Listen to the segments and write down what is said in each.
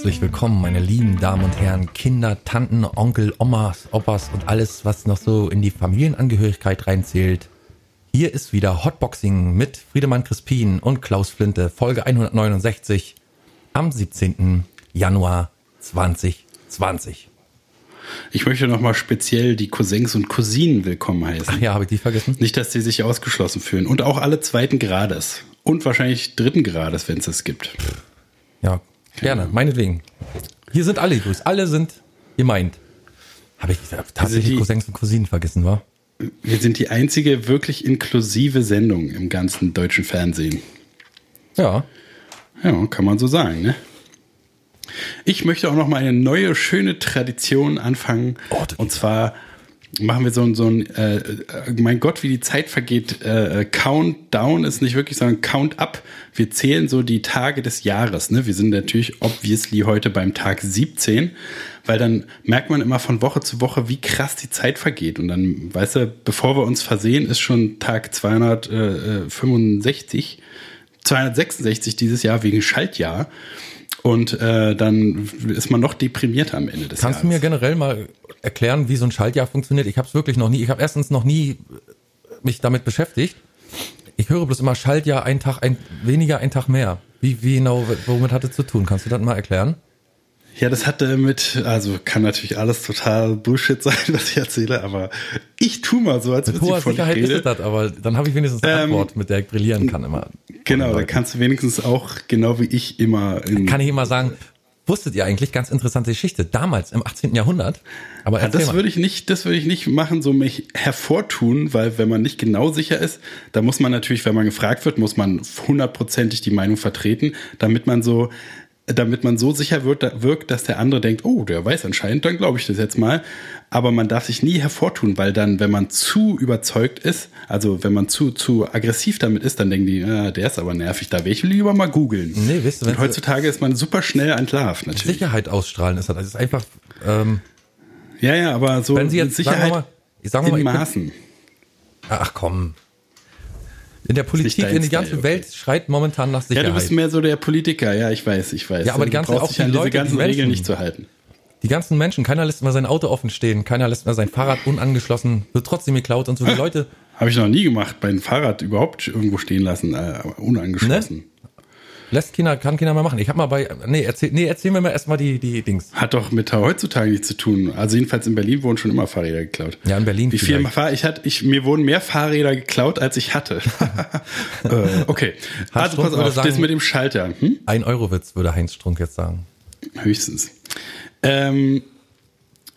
herzlich willkommen, meine lieben Damen und Herren, Kinder, Tanten, Onkel, Omas, Opas und alles, was noch so in die Familienangehörigkeit reinzählt. Hier ist wieder Hotboxing mit Friedemann Crispin und Klaus Flinte, Folge 169 am 17. Januar 2020. Ich möchte nochmal speziell die Cousins und Cousinen willkommen heißen. Ach ja, habe ich die vergessen? Nicht, dass sie sich ausgeschlossen fühlen. Und auch alle zweiten Grades. Und wahrscheinlich dritten Grades, wenn es es gibt. Ja, gerne, meinetwegen. Hier sind alle grüßt. Alle sind gemeint. Habe ich tatsächlich die- Cousins und Cousinen vergessen, war? Wir sind die einzige wirklich inklusive Sendung im ganzen deutschen Fernsehen. Ja. Ja, kann man so sagen, ne? Ich möchte auch noch mal eine neue, schöne Tradition anfangen. Oh, und zwar machen wir so ein, so ein äh, äh, mein Gott, wie die Zeit vergeht, äh, äh, Countdown ist nicht wirklich, sondern Count Up. Wir zählen so die Tage des Jahres. Ne? Wir sind natürlich obviously heute beim Tag 17, weil dann merkt man immer von Woche zu Woche, wie krass die Zeit vergeht. Und dann, weißt du, bevor wir uns versehen, ist schon Tag 265, 266 dieses Jahr wegen Schaltjahr. Und äh, dann ist man noch deprimierter am Ende des Kannst Jahres. du mir generell mal erklären, wie so ein Schaltjahr funktioniert? Ich habe es wirklich noch nie. Ich habe erstens noch nie mich damit beschäftigt. Ich höre bloß immer Schaltjahr, ein Tag, ein weniger, ein Tag mehr. Wie, wie genau, womit hat es zu tun? Kannst du das mal erklären? Ja, das hatte mit, also kann natürlich alles total Bullshit sein, was ich erzähle, aber ich tu mal so, als würde hoher ich von Sicherheit ist rede. das, aber dann habe ich wenigstens eine Ähm, Antwort, mit der ich brillieren kann immer. Genau, da kannst du wenigstens auch genau wie ich immer in, Kann ich immer sagen, wusstet ihr eigentlich, ganz interessante Geschichte, damals im 18. Jahrhundert, aber Ja, das würde ich nicht, das würde ich nicht machen, so mich hervortun, weil wenn man nicht genau sicher ist, da muss man natürlich, wenn man gefragt wird, muss man hundertprozentig die Meinung vertreten, damit man so, damit man so sicher wird, wirkt, dass der andere denkt, oh, der weiß anscheinend, dann glaube ich das jetzt mal. Aber man darf sich nie hervortun, weil dann, wenn man zu überzeugt ist, also wenn man zu, zu aggressiv damit ist, dann denken die, ah, der ist aber nervig, da will ich lieber mal googeln. Nee, weißt du, Und heutzutage ist man super schnell entlarvt, natürlich. Sicherheit ausstrahlen ist das. Das ist einfach, ähm, Ja, ja, aber so wenn sie jetzt, Sicherheit mal, ich sag mal, in ich bin, Maßen. ach komm. In der Politik, in die Style, ganze okay. Welt schreit momentan nach Ja, Sicherheit. du bist mehr so der Politiker, ja, ich weiß, ich weiß. Ja, aber die Du ganze- brauchst auch die Leute, diese die ganzen Menschen- Regeln nicht zu halten. Die ganzen Menschen, keiner lässt mehr sein Auto offen stehen, keiner lässt mehr sein Fahrrad unangeschlossen, wird trotzdem geklaut und so. Die Leute, Habe ich noch nie gemacht, mein Fahrrad überhaupt irgendwo stehen lassen, äh, unangeschlossen. Lässt Kinder, kann Kinder mehr machen. Ich habe mal bei, nee, erzähl, nee, erzähl mir mal erstmal die, die Dings. Hat doch mit heutzutage nichts zu tun. Also jedenfalls in Berlin wurden schon immer Fahrräder geklaut. Ja, in Berlin Wie viel. Fahr ich hatte, ich, mir wurden mehr Fahrräder geklaut, als ich hatte. äh, okay. Hans Also Strunk pass auf, sagen- das mit dem Schalter. Hm? Ein Euro-Witz, würde Heinz Strunk jetzt sagen. Höchstens. Ähm,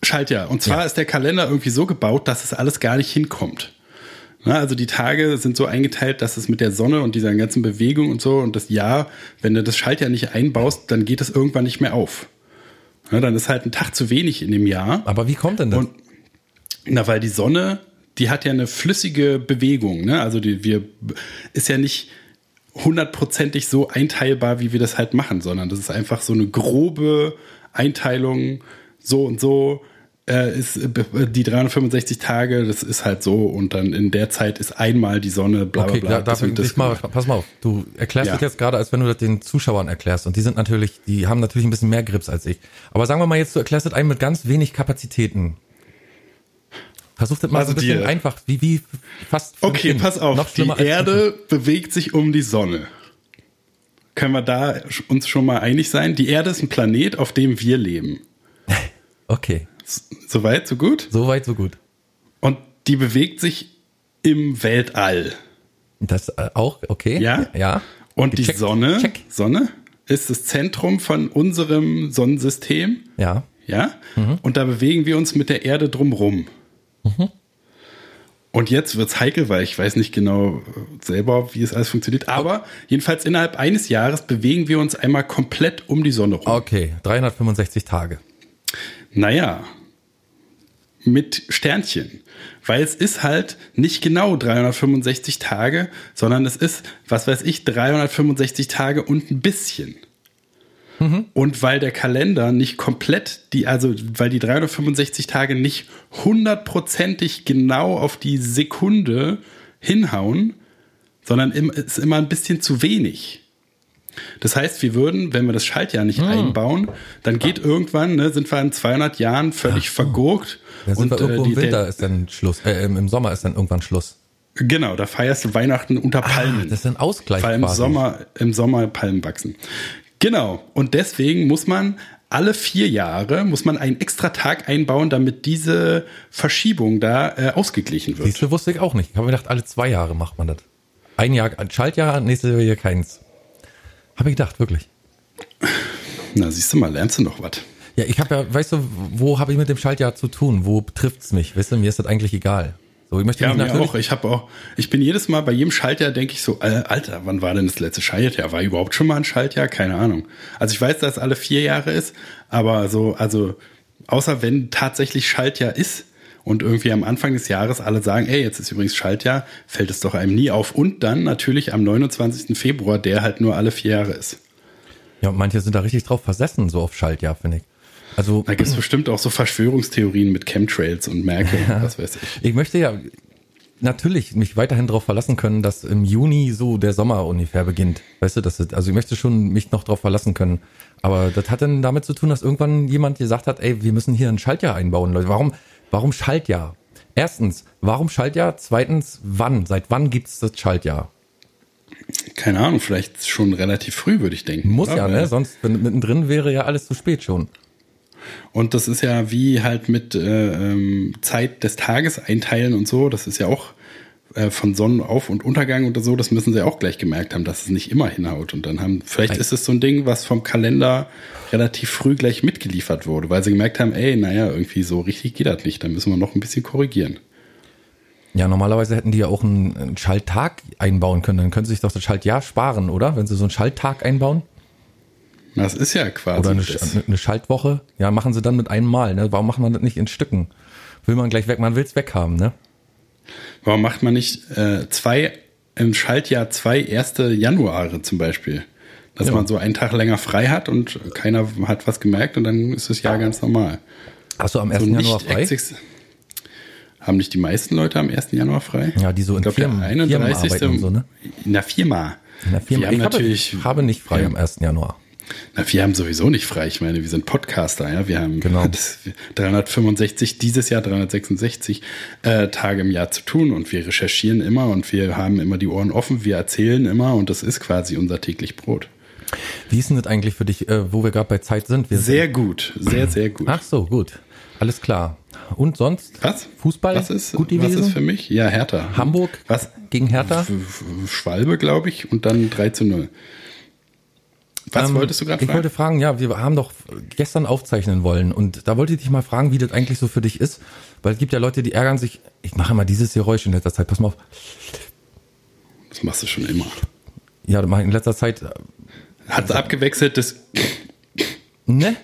Schaltjahr. Und zwar Ja. ist der Kalender irgendwie so gebaut, dass es alles gar nicht hinkommt. Na, also die Tage sind so eingeteilt, dass es mit der Sonne und dieser ganzen Bewegung und so und das Jahr, wenn du das Schaltjahr nicht einbaust, dann geht es irgendwann nicht mehr auf. Na, dann ist halt ein Tag zu wenig in dem Jahr. Aber wie kommt denn das? Und na, weil die Sonne, die hat ja eine flüssige Bewegung, ne? Also die wir ist ja nicht hundertprozentig so einteilbar, wie wir das halt machen, sondern das ist einfach so eine grobe Einteilung, so und so äh, ist äh, die 365 Tage, das ist halt so und dann in der Zeit ist einmal die Sonne, bla bla okay, bla. da, das dich mal, pass mal auf. Du erklärst Ja. das jetzt gerade, als wenn du das den Zuschauern erklärst. Und die sind natürlich, die haben natürlich ein bisschen mehr Grips als ich. Aber sagen wir mal jetzt, du erklärst das einem mit ganz wenig Kapazitäten. Versuch das mal Also so ein bisschen die- einfach, wie, wie fast. Okay, pass auf. Die Erde bewegt sich um die Sonne. Können wir da uns schon mal einig sein? Die Erde ist ein Planet, auf dem wir leben. Okay, Soweit, so gut? so weit, so gut. Und die bewegt sich im Weltall. Das äh, auch, okay. Ja? Ja. Und die Check, Sonne, Check. Sonne ist das Zentrum von unserem Sonnensystem. Ja. Ja? Mhm. Und da bewegen wir uns mit der Erde drumrum. Und jetzt wird's heikel, weil ich weiß nicht genau äh, selber, wie es alles funktioniert. Aber jedenfalls innerhalb eines Jahres bewegen wir uns einmal komplett um die Sonne rum. Okay, 365 Tage. Naja, mit Sternchen. Weil es ist halt nicht genau 365 Tage, sondern es ist, was weiß ich, 365 Tage und ein bisschen. Und weil der Kalender nicht komplett, die, also weil die 365 Tage nicht hundertprozentig genau auf die Sekunde hinhauen, sondern im- ist immer ein bisschen zu wenig. Das heißt, wir würden, wenn wir das Schaltjahr nicht Hm. einbauen, dann geht irgendwann, ne, sind wir in 200 Jahren völlig vergurkt. Da sind wir irgendwo äh, im Winter der, ist dann Schluss, äh, im im Sommer ist dann irgendwann Schluss. genau, da feierst du Weihnachten unter Palmen. Ah, das ist ein Ausgleich Weil im. Sommer, im Sommer Palmen wachsen. Genau. Und deswegen muss man alle vier Jahre muss man einen extra Tag einbauen, damit diese Verschiebung da äh, ausgeglichen wird. Siehst du, wusste ich auch nicht. Ich habe mir gedacht, alle zwei Jahre macht man das. Ein Jahr ein Schaltjahr, nächstes Jahr keins. Habe ich gedacht, wirklich. Na, siehst du mal, lernst du noch was. Ja, ich habe ja, weißt du, wo habe ich mit dem Schaltjahr zu tun? Wo trifft's mich? Weißt du, mir ist das eigentlich egal. So, ich möchte Ja, mir auch. Ich habe auch, ich bin jedes Mal bei jedem Schaltjahr denke ich so, äh, Alter, wann war denn das letzte Schaltjahr? War überhaupt schon mal ein Schaltjahr? Keine Ahnung. Also ich weiß, dass es alle vier Jahre ist, aber so, also außer wenn tatsächlich Schaltjahr ist und irgendwie am Anfang des Jahres alle sagen, ey, jetzt ist übrigens Schaltjahr, fällt es doch einem nie auf. Und dann natürlich am 29. Februar, der halt nur alle vier Jahre ist. ja, manche sind da richtig drauf versessen, so auf Schaltjahr, finde ich. Also, Da gibt es bestimmt auch so Verschwörungstheorien mit Chemtrails und Merkel und was weiß ich. ich möchte ja natürlich mich weiterhin darauf verlassen können, dass im Juni so der Sommer ungefähr beginnt. Weißt du, das ist, also ich möchte schon mich noch darauf verlassen können. Aber das hat dann damit zu tun, dass irgendwann jemand gesagt hat, ey, wir müssen hier ein Schaltjahr einbauen, Leute. Warum, warum Schaltjahr? Erstens, warum Schaltjahr? Zweitens, wann? Seit wann gibt's das Schaltjahr? Keine Ahnung, vielleicht schon relativ früh, würde ich denken. Muss ja, ne? Sonst, wenn mittendrin wäre ja alles zu spät schon. Und das ist ja wie halt mit äh, ähm, Zeit des Tages einteilen und so. Das ist ja auch äh, von Sonnenauf- und Untergang oder so. Das müssen sie auch gleich gemerkt haben, dass es nicht immer hinhaut. Und dann haben, vielleicht Ei. ist es so ein Ding, was vom Kalender relativ früh gleich mitgeliefert wurde, weil sie gemerkt haben, ey, naja, irgendwie so richtig geht das nicht. Da müssen wir noch ein bisschen korrigieren. Ja, normalerweise hätten die ja auch einen, einen Schalttag einbauen können. Dann können sie sich doch das Schaltjahr sparen, oder? Wenn sie so einen Schalttag einbauen. Das ist ja quasi Oder eine, eine Schaltwoche. Ja, machen sie dann mit einem Mal. Ne? Warum macht man das nicht in Stücken? Will man gleich weg, man will's weghaben, ne? Warum macht man nicht äh, zwei im Schaltjahr zwei erste Januare zum Beispiel? Dass Ja. man so einen Tag länger frei hat und keiner hat was gemerkt und dann ist das Jahr ganz normal. Hast du am 1. So Januar frei? Haben nicht die meisten Leute am 1. Januar frei? Ja, die so in ich glaub, Firmen- der Firmen 31. arbeiten und so, ne? In der Firma. In der Firma. Ich habe, natürlich, habe nicht frei Ja. am 1. Januar. Na, wir haben sowieso nicht frei. Ich meine, wir sind Podcaster, ja. Wir haben Genau. das 365, dieses Jahr 366 äh, Tage im Jahr zu tun und wir recherchieren immer und wir haben immer die Ohren offen, wir erzählen immer und das ist quasi unser täglich Brot. Wie ist denn das eigentlich für dich, äh, wo wir gerade bei Zeit sind? Wir Sehr gut, sehr, sehr gut. Ach so, gut. Alles klar. Und sonst? was? Fußball? Was ist, gut was ist für mich? Ja, Hertha. Hamburg Was? gegen Hertha? Schwalbe, glaube ich, und dann 3 zu 0. Was Ähm, wolltest du gerade Ich fragen? wollte fragen, ja, wir haben doch gestern aufzeichnen wollen und da wollte ich dich mal fragen, wie das eigentlich so für dich ist, weil es gibt ja Leute, die ärgern sich, ich mache immer dieses Geräusch in letzter Zeit, pass mal auf. Das machst du schon immer. Ja, das mache ich in letzter Zeit, äh, Hat abgewechselt, das ne?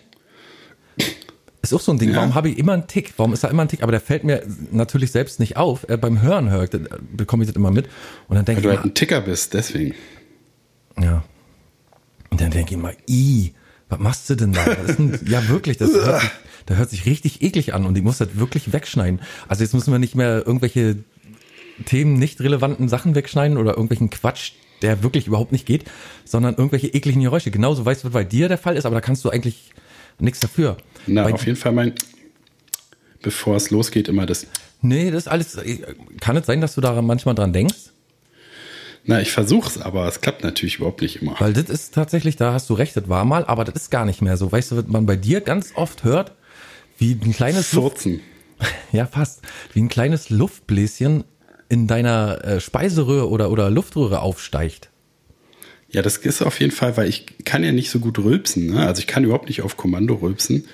Ist auch so ein Ding, Ja. warum habe ich immer einen Tick? Warum ist da immer ein Tick? Aber der fällt mir natürlich selbst nicht auf. Äh, beim Hören höre ich, das, äh, bekomme ich das immer mit. Und dann denke weil du ich, halt ein Ticker bist, deswegen. ja. Und dann denke ich mal, i, was machst du denn da? Ein, ja, wirklich, das hört sich, das hört sich richtig eklig an und ich muss das wirklich wegschneiden. Also jetzt müssen wir nicht mehr irgendwelche Themen nicht relevanten Sachen wegschneiden oder irgendwelchen Quatsch, der wirklich überhaupt nicht geht, sondern irgendwelche ekligen Geräusche. Genauso weißt du, was bei dir der Fall ist, aber da kannst du eigentlich nichts dafür. Na, bei, auf jeden Fall mein, bevor es losgeht, immer das. nee, das ist alles, kann es sein, dass du da manchmal dran denkst? Na, ich versuch's, aber es klappt natürlich überhaupt nicht immer. Weil das ist tatsächlich, da hast du recht, das war mal, aber das ist gar nicht mehr so. Weißt du, was man bei dir ganz oft hört, wie ein kleines Luft, Furzen. ja fast, wie ein kleines Luftbläschen in deiner äh, Speiseröhre oder, oder Luftröhre aufsteigt. Ja, das ist auf jeden Fall, weil ich kann ja nicht so gut rülpsen. Ne? Also ich kann überhaupt nicht auf Kommando rülpsen.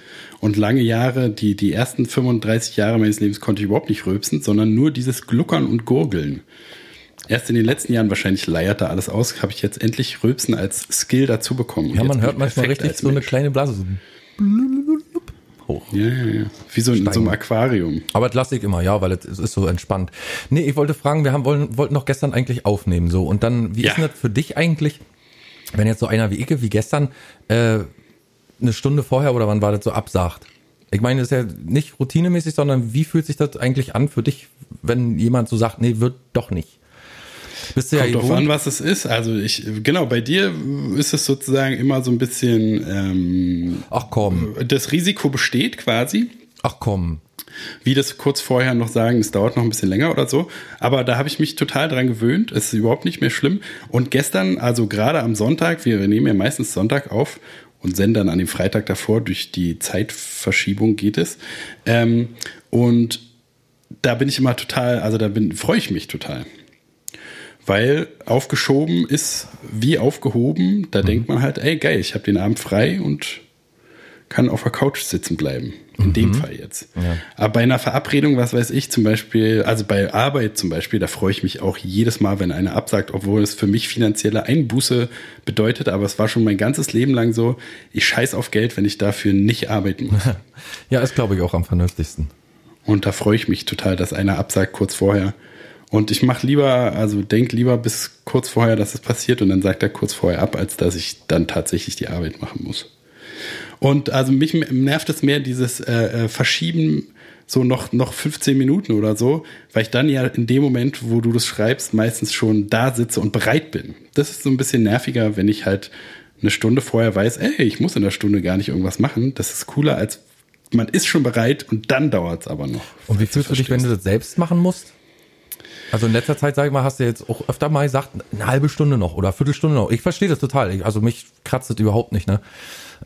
Und lange Jahre, die, die ersten 35 Jahre meines Lebens konnte ich überhaupt nicht rülpsen, sondern nur dieses Gluckern und Gurgeln. Erst in den letzten Jahren wahrscheinlich leiert da alles aus, habe ich jetzt endlich Rülpsen als Skill dazu bekommen. Ja, man hört manchmal richtig so eine kleine Blase so hoch. Ja, ja, ja. Wie so in so einem. Aquarium. Aber das lasse ich immer, ja, weil es es ist so entspannt. Nee, ich wollte fragen, wir haben, wollen, wollten noch gestern eigentlich aufnehmen, so. Und dann, wie Ja. ist denn das für dich eigentlich, wenn jetzt so einer wie Icke, wie gestern, äh, eine Stunde vorher oder wann war das so absagt? Ich meine, das ist ja nicht routinemäßig, sondern wie fühlt sich das eigentlich an für dich, wenn jemand so sagt, nee, wird doch nicht? Bist du ja Kommt drauf an, was es ist. Also ich, genau, bei dir ist es sozusagen immer so ein bisschen, ähm, Ach komm, das Risiko besteht quasi. ach komm. wie das kurz vorher noch sagen, es dauert noch ein bisschen länger oder so. Aber da habe ich mich total dran gewöhnt. Es ist überhaupt nicht mehr schlimm. Und gestern, also gerade am Sonntag, wir nehmen ja meistens Sonntag auf und senden dann an dem Freitag davor, durch die Zeitverschiebung geht es. Ähm, und da bin ich immer total, also da bin, freue ich mich total. Weil aufgeschoben ist wie aufgehoben. Da denkt man halt, ey, geil, ich habe den Abend frei und kann auf der Couch sitzen bleiben. In dem Fall jetzt. Aber bei einer Verabredung, was weiß ich, zum Beispiel, also bei Arbeit zum Beispiel, da freue ich mich auch jedes Mal, wenn einer absagt, obwohl es für mich finanzielle Einbuße bedeutet. Aber es war schon mein ganzes Leben lang so, ich scheiß auf Geld, wenn ich dafür nicht arbeiten muss. Ja, ist glaube ich auch am vernünftigsten. Und da freue ich mich total, dass einer absagt kurz vorher. Und ich mache lieber, also denk lieber bis kurz vorher, dass es passiert und dann sagt er kurz vorher ab, als dass ich dann tatsächlich die Arbeit machen muss. Und also mich nervt es mehr dieses äh, äh, Verschieben so noch, noch 15 Minuten oder so, weil ich dann ja in dem Moment, wo du das schreibst, meistens schon da sitze und bereit bin. Das ist so ein bisschen nerviger, wenn ich halt eine Stunde vorher weiß, ey, ich muss in der Stunde gar nicht irgendwas machen. Das ist cooler, als man ist schon bereit und dann dauert es aber noch. Und wie fühlst du dich, wenn du das selbst machen musst? Also in letzter Zeit, sag ich mal, hast du jetzt auch öfter mal gesagt, eine halbe Stunde noch oder Viertelstunde noch. Ich verstehe das total. Ich, also mich kratzt das überhaupt nicht, ne?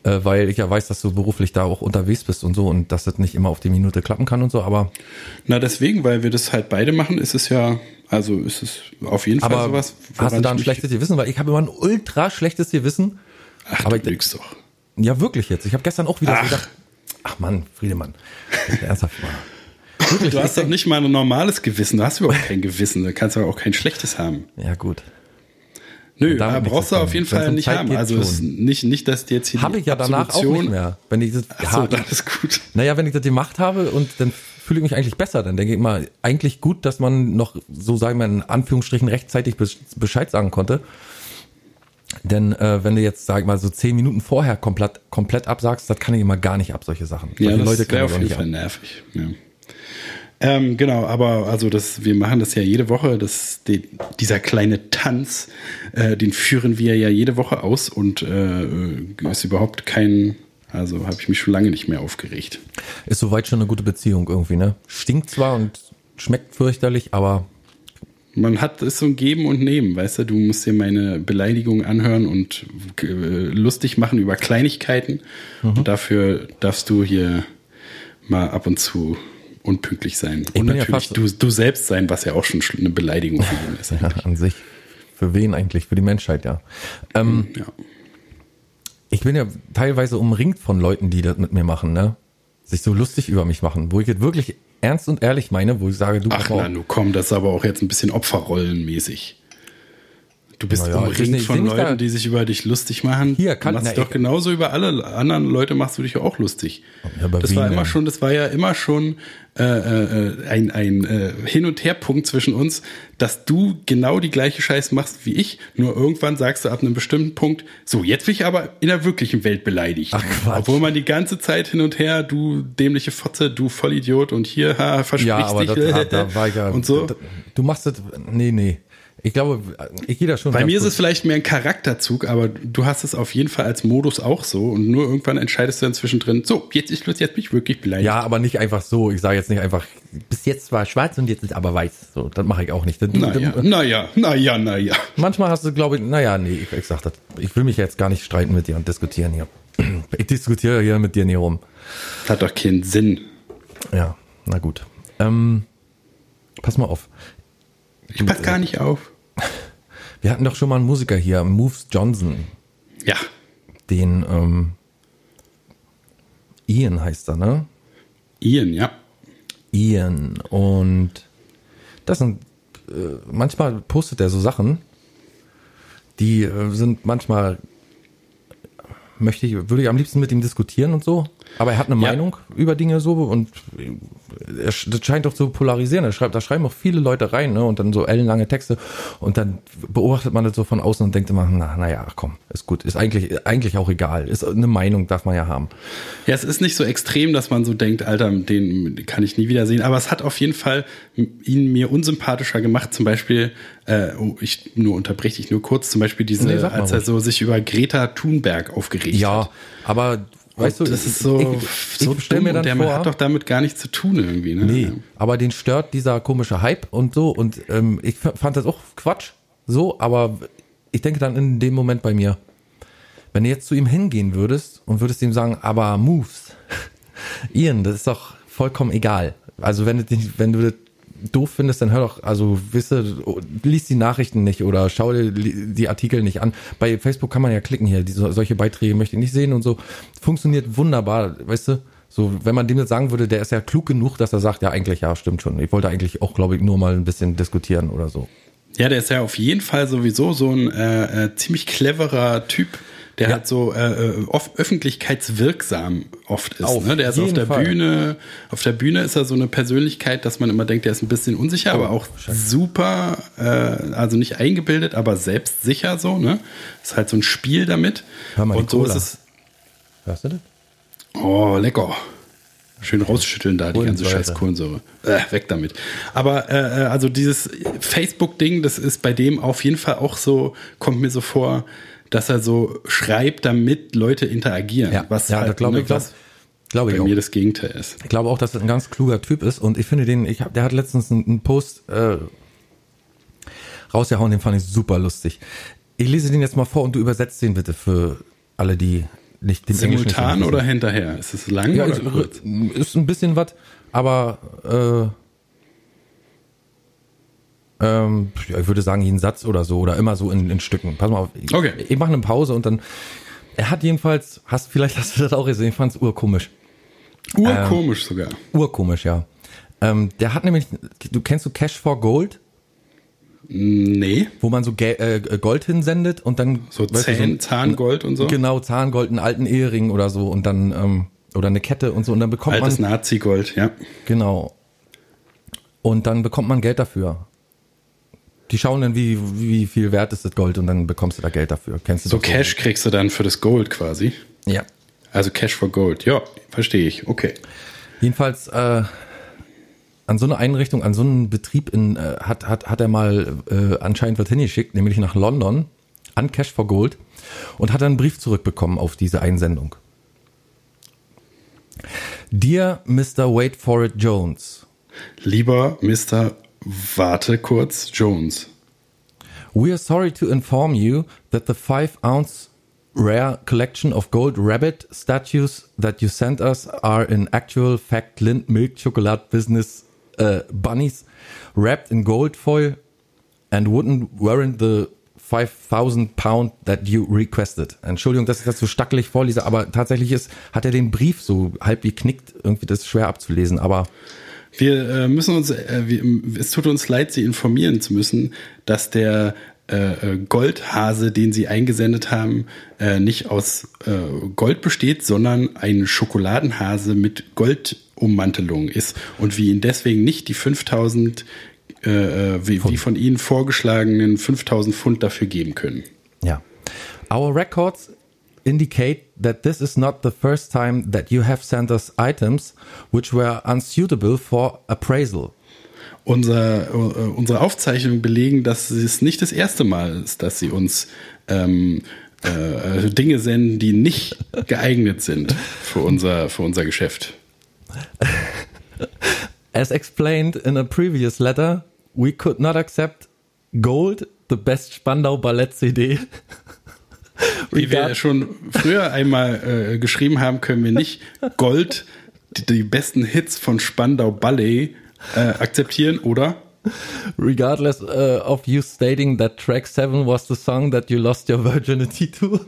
Äh, weil ich ja weiß, dass du beruflich da auch unterwegs bist und so und dass das nicht immer auf die Minute klappen kann und so, aber Na, deswegen, weil wir das halt beide machen, ist es ja, also ist es auf jeden Fall aber sowas. hast du da ein schlechtes Gewissen? Weil ich habe immer ein ultra schlechtes Gewissen. Ach, aber du ich- lügst doch. Ja, wirklich jetzt. Ich habe gestern auch wieder Ach. so gedacht, ach Mann, Friedemann, ernsthaft mal. Du hast doch nicht mal ein normales Gewissen, du hast überhaupt kein Gewissen, du kannst aber auch kein schlechtes haben. Ja gut. Nö, nichts brauchst du auf jeden Fall um nicht Zeit haben. geht, Also nicht, nicht, dass dir jetzt hier Habe die ich ja danach auch nicht mehr. Wenn ich das, Ach so, dann ist gut. Naja, wenn ich das gemacht habe und dann fühle ich mich eigentlich besser, dann denke ich mal, eigentlich gut, dass man noch so sagen wir in Anführungsstrichen rechtzeitig bes- Bescheid sagen konnte. Denn äh, wenn du jetzt, sag ich mal, so zehn Minuten vorher komplett, komplett absagst, das kann ich immer gar nicht ab, solche Sachen. Ja, Solche das Leute ich auf jeden Fall nervig. Ja. Ähm, genau, aber also das, wir machen das ja jede Woche. Das, die, dieser kleine Tanz, äh, den führen wir ja jede Woche aus und äh, ist überhaupt kein, also habe ich mich schon lange nicht mehr aufgeregt. Ist soweit schon eine gute Beziehung irgendwie, ne? Stinkt zwar und schmeckt fürchterlich, aber Man hat es so ein Geben und Nehmen, weißt du, du musst dir meine Beleidigung anhören und äh, lustig machen über Kleinigkeiten. Mhm. Und dafür darfst du hier mal ab und zu unpünktlich sein. Ich und ja natürlich fast- du, du selbst sein, was ja auch schon eine Beleidigung für ihn ist. ja, an sich. Für wen eigentlich? Für die Menschheit, ja. Ähm, Ja. ich bin ja teilweise umringt von Leuten, die das mit mir machen, ne? Sich so lustig über mich machen, wo ich jetzt wirklich ernst und ehrlich meine, wo ich sage, du Ach na, nu komm, das ist aber auch jetzt ein bisschen Opferrollenmäßig. Du bist Naja, umringt nicht, ich von Leuten, die sich über dich lustig machen. Hier, kann- du machst na, doch genauso über alle anderen Leute machst du dich auch lustig. Ja, das war immer schon, das war ja immer schon äh, äh, ein, ein äh, Hin- und Herpunkt zwischen uns, dass du genau die gleiche Scheiß machst wie ich. Nur irgendwann sagst du ab einem bestimmten Punkt, so jetzt bin ich aber in der wirklichen Welt beleidigt. Ach, Quatsch. Obwohl man die ganze Zeit hin und her, du dämliche Fotze, du Vollidiot und hier ha, versprichst Ja, aber dich das, da, da war ich ja. und so. Du machst das. Nee, nee. Ich glaube, ich gehe da schon. Bei mir ist gut. es vielleicht mehr ein Charakterzug, aber du hast es auf jeden Fall als Modus auch so und nur irgendwann entscheidest du dann zwischendrin, so, jetzt ist Schluss, jetzt bin ich wirklich beleidigt. Ja, aber nicht einfach so. Ich sage jetzt nicht einfach, bis jetzt war schwarz und jetzt ist aber weiß. So, das mache ich auch nicht. Naja, naja, naja, naja. Manchmal hast du, glaube ich, naja, nee, ich, ich sag das. Ich will mich jetzt gar nicht streiten mit dir und diskutieren hier. Ich diskutiere hier mit dir nie rum. Hat doch keinen Sinn. Ja, na gut. Ähm, pass mal auf. Ich pass gar nicht auf. Wir hatten doch schon mal einen Musiker hier, Moves Johnson. Ja, Den, ähm, Ian heißt er, ne? Ian, ja. Ian. Und das sind, äh, manchmal postet er so Sachen, die äh, sind manchmal, möchte ich, würde ich am liebsten mit ihm diskutieren und so. Aber er hat eine Ja. Meinung über Dinge so und er, sch- das scheint doch zu polarisieren. Er schreibt, da schreiben auch viele Leute rein, ne? Und dann so ellenlange Texte und dann beobachtet man das so von außen und denkt immer, na, naja, komm, ist gut, ist eigentlich, eigentlich auch egal. Ist eine Meinung darf man ja haben. Ja, es ist nicht so extrem, dass man so denkt, Alter, den kann ich nie wieder sehen. Aber es hat auf jeden Fall ihn mir unsympathischer gemacht. Zum Beispiel, äh, oh, ich nur unterbreche dich nur kurz, zum Beispiel diese, Nee, als er so sich über Greta Thunberg aufgeregt Ja, hat. aber weißt du, das ist so, ich, so ich dumm mir dann der vor, hat doch damit gar nichts zu tun irgendwie. Ne? Nee, aber den stört dieser komische Hype und so. Und ähm, ich fand das auch Quatsch, so, aber ich denke dann in dem Moment bei mir, wenn du jetzt zu ihm hingehen würdest und würdest ihm sagen, aber Moves, Ian, das ist doch vollkommen egal. Also wenn du, wenn du das doof findest, dann hör doch, also wisse, lies die Nachrichten nicht oder schau dir die Artikel nicht an. Bei Facebook kann man ja klicken hier, diese, solche Beiträge möchte ich nicht sehen und so. Funktioniert wunderbar, weißt du? So, wenn man dem jetzt sagen würde, der ist ja klug genug, dass er sagt, ja, eigentlich, ja, stimmt schon. Ich wollte eigentlich auch, glaube ich, nur mal ein bisschen diskutieren oder so. Ja, der ist ja auf jeden Fall sowieso so ein äh, äh, ziemlich cleverer Typ, der Ja. halt so äh, äh, oft öffentlichkeitswirksam oft ist. Auf ne? Der ist auf der Fall. Bühne, auf der Bühne ist er so eine Persönlichkeit, dass man immer denkt, der ist ein bisschen unsicher, aber auch super, äh, also nicht eingebildet, aber selbstsicher so. Ne, ist halt so ein Spiel damit. Hör mal, Und so Cola. ist es. Hörst du das? Oh, lecker. Schön rausschütteln da, die ganze scheiß Kohlensäure. Äh, weg damit. Aber äh, äh, also dieses Facebook-Ding, das ist bei dem auf jeden Fall auch so, kommt mir so vor, dass er so schreibt, damit Leute interagieren. Ja, was ja, halt, das glaube ne, ich, was glaube bei ich auch. mir das Gegenteil ist. Ich glaube auch, dass das ein ganz kluger Typ ist und ich finde den, ich hab, der hat letztens einen, Post äh, rausgehauen, den fand ich super lustig. Ich lese den jetzt mal vor und du übersetzt den bitte für alle, die nicht den Englischen Simultan nicht oder hinterher? Ist es lang ja, oder ist, kurz? ist ein bisschen was, aber äh, ähm, ja, ich würde sagen jeden Satz oder so oder immer so in, in Stücken. Pass mal auf. Ich, Okay. ich mache eine Pause und dann. Er hat jedenfalls, hast vielleicht hast du das auch gesehen, ich fand es urkomisch. Urkomisch sogar. Urkomisch, ja. Ähm, der hat nämlich, du kennst du Cash for Gold, Nee, wo man so Gel äh, Gold hinsendet und dann so weißt du, ein- Zahngold und so. Genau, Zahngold, einen alten Ehering oder so und dann ähm, oder eine Kette und so und dann bekommt Altes man Nazi-Gold, ja. genau und dann bekommt man Geld dafür. Die schauen dann, wie, wie viel wert ist das Gold und dann bekommst du da Geld dafür. Kennst du So Cash kriegst du dann für das Gold quasi. Ja. Also Cash for Gold. Ja, verstehe ich. Okay. Jedenfalls äh, an so eine Einrichtung, an so einen Betrieb in, äh, hat, hat, hat er mal äh, anscheinend was hingeschickt, nämlich nach London an Cash for Gold und hat dann einen Brief zurückbekommen auf diese Einsendung. Dear Mr. Wait for it Jones, Lieber Mr. Warte kurz Jones. we are sorry to inform you that the five ounce rare collection of gold rabbit statues that you sent us are in actual fact Lind milk chocolate business uh, bunnies wrapped in gold foil and wouldn't warrant the 5000 pound that you requested. Entschuldigung, dass ich das so stackelig vorlese, aber tatsächlich ist, hat er den Brief so halb geknickt. Irgendwie das ist schwer abzulesen, aber Wir äh, müssen uns, äh, wir, es tut uns leid, Sie informieren zu müssen, dass der äh, äh, Goldhase, den Sie eingesendet haben, äh, nicht aus äh, Gold besteht, sondern ein Schokoladenhase mit Goldummantelung ist und wir ihn deswegen nicht die 5000 äh, äh, wie, wie von Ihnen vorgeschlagenen 5000 Pfund dafür geben können. Ja. Our records indicate that this is not the first time that you have sent us items which were unsuitable for appraisal. Unser, äh, unsere Aufzeichnungen belegen, dass es nicht das erste Mal ist, dass sie uns ähm, äh, äh, Dinge senden, die nicht geeignet sind für unser, für unser Geschäft. As explained in a previous letter, we could not accept gold, the best Spandau Ballett CD. Wie wir schon früher einmal äh, geschrieben haben, können wir nicht Gold, die, die besten Hits von Spandau Ballet äh, akzeptieren, oder? regardless uh, of you stating that track 7 was the song that you lost your virginity to.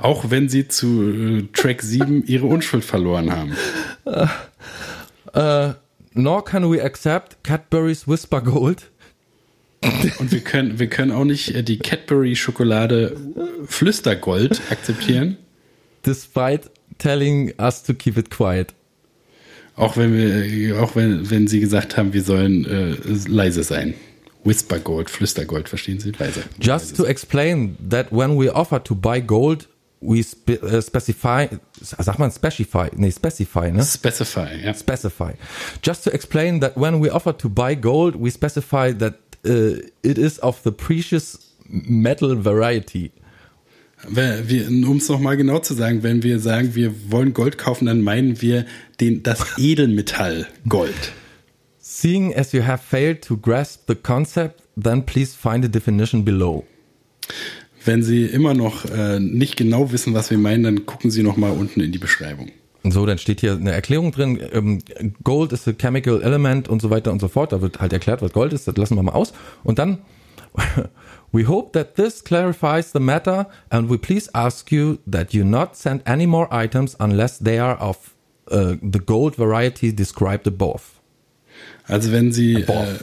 Auch wenn sie zu äh, Track 7 ihre Unschuld verloren haben. Nor can we accept Cadbury's Whisper Gold. Und wir können, wir können auch nicht äh, die Cadbury Schokolade Flüstergold akzeptieren. despite telling us to keep it quiet. Auch wenn wir, auch wenn, wenn sie gesagt haben, wir sollen äh, leise sein. Whisper Gold, Flüstergold, verstehen Sie? Leise. Just to explain that when we offer to buy gold, we spe uh, specify, sagt man specify, nee, specify, ne? Specify, ja. Specify. Just to explain that when we offer to buy gold, we specify that uh, it is of the precious metal variety. Um es nochmal genau zu sagen, wenn wir sagen, wir wollen Gold kaufen, dann meinen wir den, das Edelmetall Gold. Seeing as you have failed to grasp the concept, then please find a definition below. Wenn Sie immer noch äh, nicht genau wissen, was wir meinen, dann gucken Sie nochmal unten in die Beschreibung. So, dann steht hier eine Erklärung drin. Ähm, Gold is a chemical element und so weiter und so fort. Da wird halt erklärt, was Gold ist. Das lassen wir mal aus. Und dann We hope that this clarifies the matter and we please ask you that you not send any more items unless they are of uh, the gold variety described above. Also wenn Sie, äh,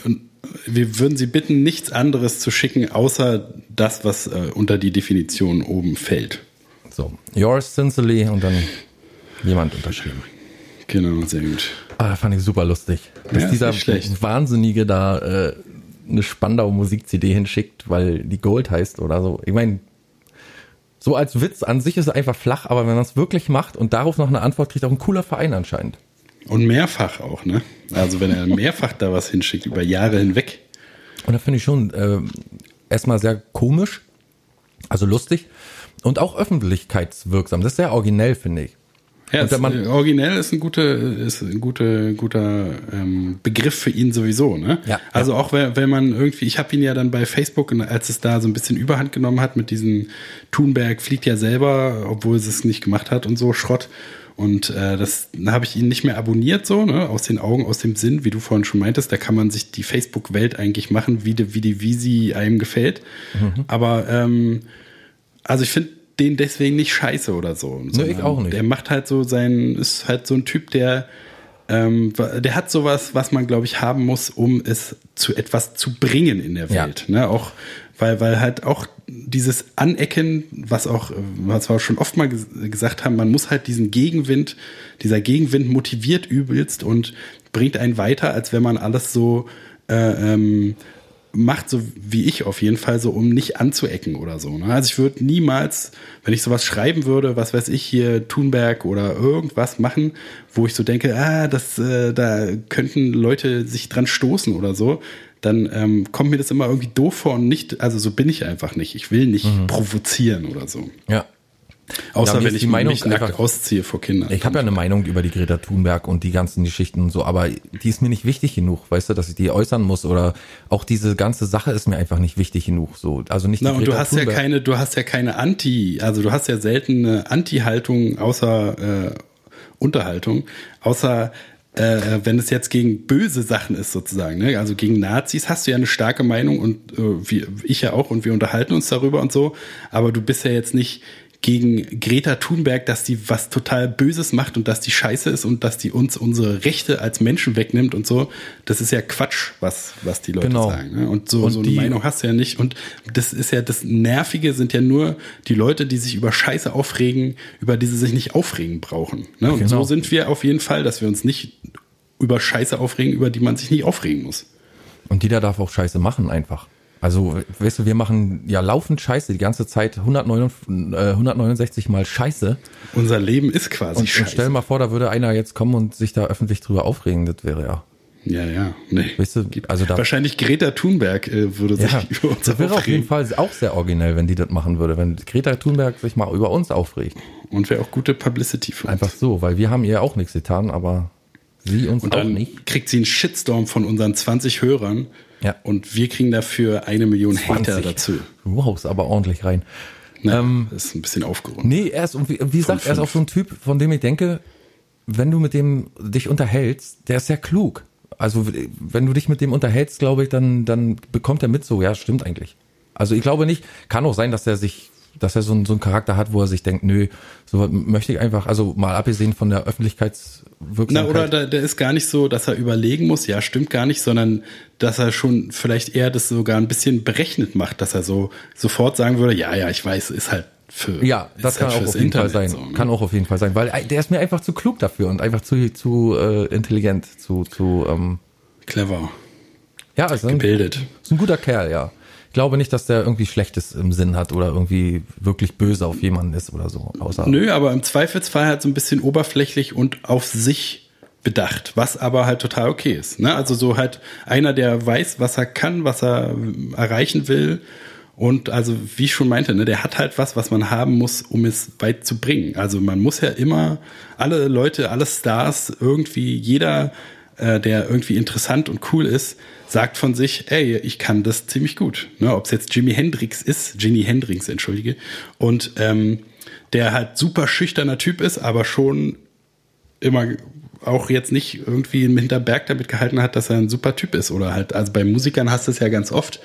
wir würden Sie bitten, nichts anderes zu schicken, außer das, was äh, unter die Definition oben fällt. So, yours sincerely und dann jemand unterschrieben. Genau, sehr gut. Ah, fand ich super lustig. Dass Ja, dieser. Wahnsinnige da äh, eine Spandau Musik-CD hinschickt, weil die Gold heißt oder so. Ich meine, so als Witz an sich ist es einfach flach, aber wenn man es wirklich macht und darauf noch eine Antwort kriegt, auch ein cooler Verein anscheinend. Und mehrfach auch, ne? Also wenn er mehrfach da was hinschickt, über Jahre hinweg. Und da finde ich schon äh, erstmal sehr komisch, also lustig und auch öffentlichkeitswirksam. Das ist sehr originell, finde ich. Ja, Und wenn man- äh, originell ist ein guter, ist ein guter, guter ähm, Begriff für ihn sowieso, ne? Ja, Also auch wenn, wenn man irgendwie, ich habe ihn ja dann bei Facebook, als es da so ein bisschen Überhand genommen hat mit diesem Thunberg fliegt ja selber, obwohl es es nicht gemacht hat und so Schrott. Und äh, das habe ich ihn nicht mehr abonniert, so, ne? Aus den Augen, aus dem Sinn, wie du vorhin schon meintest, da kann man sich die Facebook-Welt eigentlich machen, wie, die, wie, die, wie sie einem gefällt. Aber ähm, also ich finde den deswegen nicht scheiße oder so. sondern auch nicht. Der macht halt so sein, ist halt so ein Typ, der, ähm, der hat sowas, was man, glaube ich, haben muss, um es zu etwas zu bringen in der Ja. Welt. Ne? Auch, weil, weil halt auch dieses Anecken, was auch, was wir auch schon oft mal ges gesagt haben, man muss halt diesen Gegenwind, dieser Gegenwind motiviert übelst und bringt einen weiter, als wenn man alles so äh, ähm, macht, so wie ich auf jeden Fall, so um nicht anzuecken oder so. Ne? Also ich würde niemals, wenn ich sowas schreiben würde, was weiß ich hier, Thunberg oder irgendwas machen, wo ich so denke, ah, das, äh, da könnten Leute sich dran stoßen oder so, dann ähm, kommt mir das immer irgendwie doof vor und nicht, also so bin ich einfach nicht. Ich will nicht provozieren oder so. Ja. Außer Ja, wenn ich die Meinung mich nackt ausziehe vor Kindern. Ich habe ja eine Meinung über die Greta Thunberg und die ganzen Geschichten und so, aber die ist mir nicht wichtig genug, weißt du, dass ich die äußern muss oder auch diese ganze Sache ist mir einfach nicht wichtig genug. So, also nicht die Na, und du Greta hast ja Thunberg. keine, du hast ja keine Anti, also du hast ja selten eine Anti-Haltung außer äh, Unterhaltung, außer äh, wenn es jetzt gegen böse Sachen ist sozusagen, ne? also gegen Nazis hast du ja eine starke Meinung und äh, wie, ich ja auch und wir unterhalten uns darüber und so, aber du bist ja jetzt nicht gegen Greta Thunberg, dass die was total Böses macht und dass die scheiße ist und dass die uns unsere Rechte als Menschen wegnimmt und so. Das ist ja Quatsch, was, was die Leute Genau. sagen. Ne? Und so, Und so eine die- Meinung hast du ja nicht. Und das ist ja das Nervige sind ja nur die Leute, die sich über Scheiße aufregen, über die sie sich nicht aufregen brauchen. Ne? Und Genau. so sind wir auf jeden Fall, dass wir uns nicht über Scheiße aufregen, über die man sich nicht aufregen muss. Und jeder darf auch Scheiße machen einfach. Also, weißt du, wir machen ja laufend Scheiße die ganze Zeit 169, äh, 169 mal Scheiße. Unser Leben ist quasi Und, und Scheiße. stell mal vor, da würde einer jetzt kommen und sich da öffentlich drüber aufregen. Das wäre ja. ja, ja. Nee. Weißt du, also da. Wahrscheinlich Greta Thunberg äh, würde sich Ja, über uns das wäre auf jeden aufregen. Fall auch sehr originell, wenn die das machen würde, wenn Greta Thunberg sich mal über uns aufregt. Und wäre auch gute Publicity für uns. Einfach so, weil wir haben ihr auch nichts getan, aber sie uns Und auch dann nicht. kriegt sie einen Shitstorm von unseren 20 Hörern. Ja. Und wir kriegen dafür eine Million Hater 20. dazu. Wow, ist aber ordentlich rein. Na, Ähm, ist ein bisschen aufgerundet. Nee, er ist, wie, wie gesagt, er ist auch so ein Typ, von dem ich denke, wenn du mit dem dich unterhältst, der ist sehr klug. Also wenn du dich mit dem unterhältst, glaube ich, dann, dann bekommt er mit so, ja, stimmt eigentlich. Also ich glaube nicht, kann auch sein, dass er sich, dass er so, einen- so einen Charakter hat, wo er sich denkt, nö, so was möchte ich einfach, also mal abgesehen von der Öffentlichkeitswirksamkeit. Na, oder der, der ist gar nicht so, dass er überlegen muss, ja, stimmt gar nicht, sondern dass er schon vielleicht eher das sogar ein bisschen berechnet macht, dass er so sofort sagen würde, ja, ja, ich weiß, ist halt für Ja, das ist kann halt auch auf jeden Fall Internet sein. so, ne? Kann auch auf jeden Fall sein, weil der ist mir einfach zu klug dafür und einfach zu zu äh, intelligent, zu zu ähm, Clever, ja, ist ein, gebildet. ist ein guter Kerl, ja. Ich glaube nicht, dass der irgendwie Schlechtes im Sinn hat oder irgendwie wirklich böse auf jemanden ist oder so. Außer Nö, aber im Zweifelsfall halt so ein bisschen oberflächlich und auf sich bedacht, was aber halt total okay ist. Ne? Also so halt einer, der weiß, was er kann, was er erreichen will. Und also, wie ich schon meinte, ne, der hat halt was, was man haben muss, um es weit zu bringen. Also man muss ja immer alle Leute, alle Stars, irgendwie jeder, äh, der irgendwie interessant und cool ist, sagt von sich, ey, ich kann das ziemlich gut. Ne, Ob es jetzt Jimi Hendrix ist, Jimi Hendrix, entschuldige, und ähm, der halt super schüchterner Typ ist, aber schon immer auch jetzt nicht irgendwie im Hinterberg damit gehalten hat, dass er ein super Typ ist. Oder halt, also bei Musikern hast du es ja ganz oft.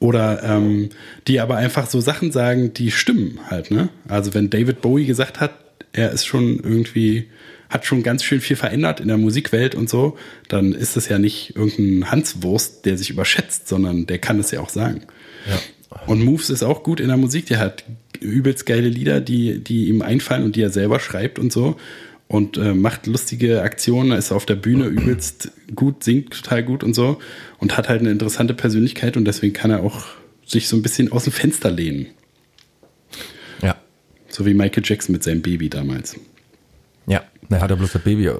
Oder ähm, die aber einfach so Sachen sagen, die stimmen halt, ne? Also wenn David Bowie gesagt hat, er ist schon irgendwie, hat schon ganz schön viel verändert in der Musikwelt und so, dann ist es ja nicht irgendein Hanswurst, der sich überschätzt, sondern der kann es ja auch sagen. Ja. Und Moves ist auch gut in der Musik. Der hat übelst geile Lieder, die, die ihm einfallen und die er selber schreibt und so. Und äh, macht lustige Aktionen, ist auf der Bühne übelst gut, singt total gut und so. Und hat halt eine interessante Persönlichkeit und deswegen kann er auch sich so ein bisschen aus dem Fenster lehnen. ja, So wie Michael Jackson mit seinem Baby damals. Er hat ja bloß das Baby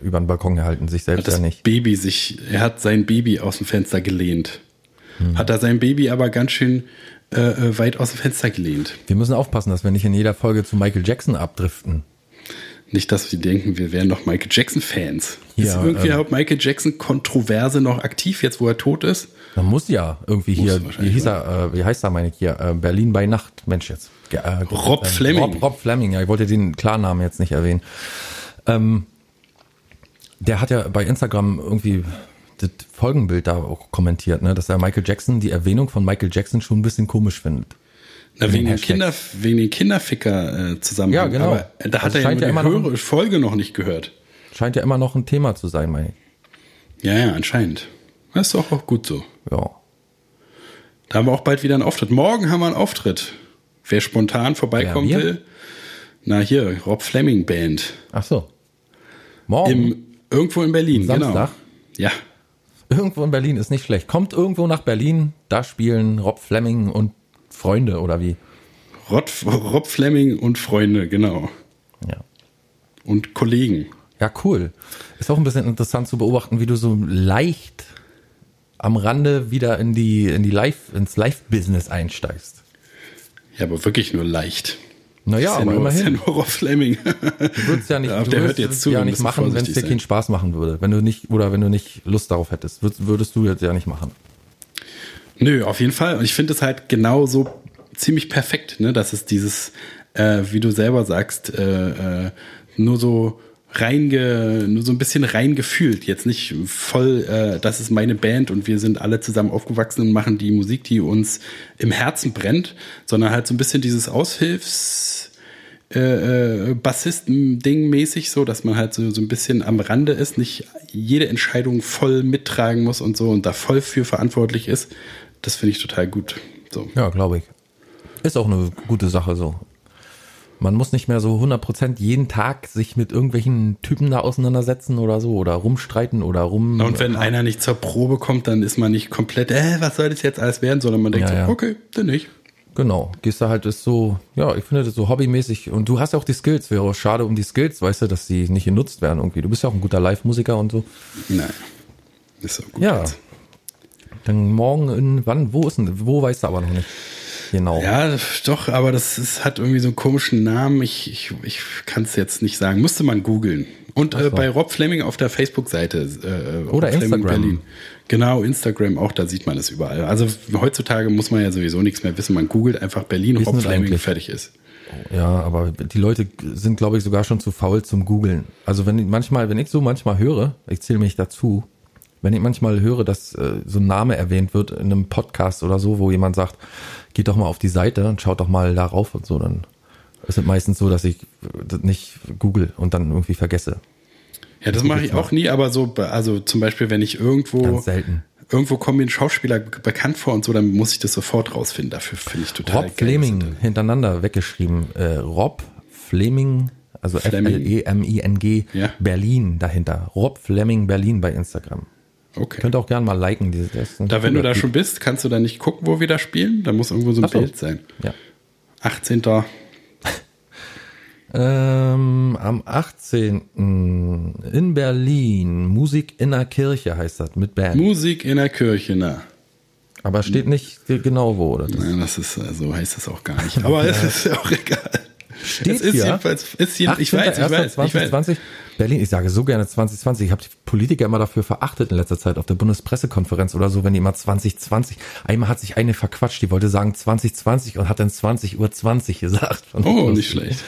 über den Balkon gehalten, sich Hat selbst das ja nicht. Baby sich, er hat sein Baby aus dem Fenster gelehnt. Hat er sein Baby aber ganz schön äh, äh, weit aus dem Fenster gelehnt. Wir müssen aufpassen, dass wir nicht in jeder Folge zu Michael Jackson abdriften. Nicht, dass wir denken, wir wären noch Michael Jackson-Fans. ist Ja, irgendwie ähm, Michael Jackson-Kontroverse noch aktiv, jetzt wo er tot ist? Man muss ja irgendwie Muss hier, wie hieß er, äh, wie heißt er, meine ich hier, äh, Berlin bei Nacht, Mensch jetzt. Äh, Rob äh, Fleming. Rob, Rob Fleming, ja, ich wollte den Klarnamen jetzt nicht erwähnen. Ähm, der hat ja bei Instagram irgendwie das Folgenbild da auch kommentiert, ne, dass er Michael Jackson, die Erwähnung von Michael Jackson schon ein bisschen komisch findet. Na, wegen, den. Kinder, wegen den Kinderficker äh, zusammen. Ja, genau. Aber da hat Also er ja ja die immer noch höhere Folge noch nicht gehört. Scheint ja immer noch ein Thema zu sein, meine ich. Ja, ja, anscheinend. Das ist doch auch gut so. Ja. Da haben wir auch bald wieder einen Auftritt. Morgen haben wir einen Auftritt. Wer spontan vorbeikommen wir? will. Na hier, Rob Fleming Band. Ach so. Morgen. Im, irgendwo in Berlin, Samstag? genau. Ja. Irgendwo in Berlin ist nicht schlecht. Kommt irgendwo nach Berlin, da spielen Rob Fleming und Freunde oder wie? Rob, Rob Fleming und Freunde, genau. Ja. Und Kollegen. Ja, cool. Ist auch ein bisschen interessant zu beobachten, wie du so leicht am Rande wieder in die, in die Live, ins Live-Business einsteigst. Ja, aber wirklich nur leicht. Naja, aber nur, ist ja immerhin. nur Fleming. Du würdest ja nicht, Ja, du der würdest hört jetzt zu, ja nicht machen, wenn es dir sein. keinen Spaß machen würde. Wenn du nicht, oder wenn du nicht Lust darauf hättest, würdest, würdest du jetzt ja nicht machen. Nö, auf jeden Fall. Und ich finde es halt genau so ziemlich perfekt, ne? dass es dieses, äh, wie du selber sagst, äh, äh, nur so reinge, nur so ein bisschen reingefühlt. Jetzt nicht voll, äh, das ist meine Band und wir sind alle zusammen aufgewachsen und machen die Musik, die uns im Herzen brennt, sondern halt so ein bisschen dieses Aushilfs, äh, äh, Bassisten-Ding mäßig, so, dass man halt so, so ein bisschen am Rande ist, nicht jede Entscheidung voll mittragen muss und so und da voll für verantwortlich ist. Das finde ich total gut. So. Ja, glaube ich. Ist auch eine gute Sache so. Man muss nicht mehr so 100% jeden Tag sich mit irgendwelchen Typen da auseinandersetzen oder so oder rumstreiten oder rum. Und wenn einer nicht zur Probe kommt, dann ist man nicht komplett, äh, was soll das jetzt alles werden, sondern man denkt Ja, so, ja. okay, dann nicht. Genau, gehst da halt ist so, ja, ich finde das so hobbymäßig und du hast ja auch die Skills, wäre auch schade um die Skills, weißt du, dass die nicht genutzt werden irgendwie. Du bist ja auch ein guter Live-Musiker und so. Nein. Ist auch gut. Ja. jetzt. Dann morgen in, wann, wo ist denn, wo weißt du aber noch nicht. Genau. Ja, doch, aber das ist, hat irgendwie so einen komischen Namen. Ich, ich, ich kann es jetzt nicht sagen. Müsste man googeln. Und äh, bei Rob Fleming auf der Facebook-Seite. Äh, Oder Rob Instagram. Genau, Instagram auch, da sieht man es überall. Also heutzutage muss man ja sowieso nichts mehr wissen. Man googelt einfach Berlin, ist Rob Fleming, eigentlich? fertig ist. Ja, aber die Leute sind, glaube ich, sogar schon zu faul zum Googeln. Also wenn ich manchmal, wenn ich so manchmal höre, ich zähle mich dazu, wenn ich manchmal höre, dass äh, so ein Name erwähnt wird in einem Podcast oder so, wo jemand sagt, geht doch mal auf die Seite und schaut doch mal darauf und so, dann ist es meistens so, dass ich das nicht google und dann irgendwie vergesse. Ja, das mache ich auch nie, aber so, also zum Beispiel, wenn ich irgendwo Ganz selten. irgendwo kommen mir ein Schauspieler bekannt vor und so, dann muss ich das sofort rausfinden. Dafür finde ich total Rob Fleming hintereinander weggeschrieben. Äh, Rob Fleming, also F-L-E-M-I-N-G, Ja. Berlin dahinter. Rob Fleming Berlin bei Instagram. Okay. Könnt auch gerne mal liken. Diese, das ist ein Da, wenn du da schon bist, kannst du da nicht gucken, wo wir da spielen? Da muss irgendwo so ein so. Bild sein. Ja. 18. Ähm, am 18. in Berlin. Musik in der Kirche heißt das mit Band. Musik in der Kirche, na. Aber steht nicht genau wo, oder? Das Ja, das ist, so heißt es auch gar nicht. Aber es ist ja auch egal. Steht es ist hier. jedenfalls, ist jeden, ich weiß, ich weiß, ich weiß. 2020. Berlin, ich sage so gerne 2020. Ich habe die Politiker immer dafür verachtet in letzter Zeit auf der Bundespressekonferenz oder so, wenn die immer 2020. Einmal hat sich eine verquatscht, die wollte sagen 2020 und hat dann 20 Uhr 20 gesagt. Oh, nicht schlecht.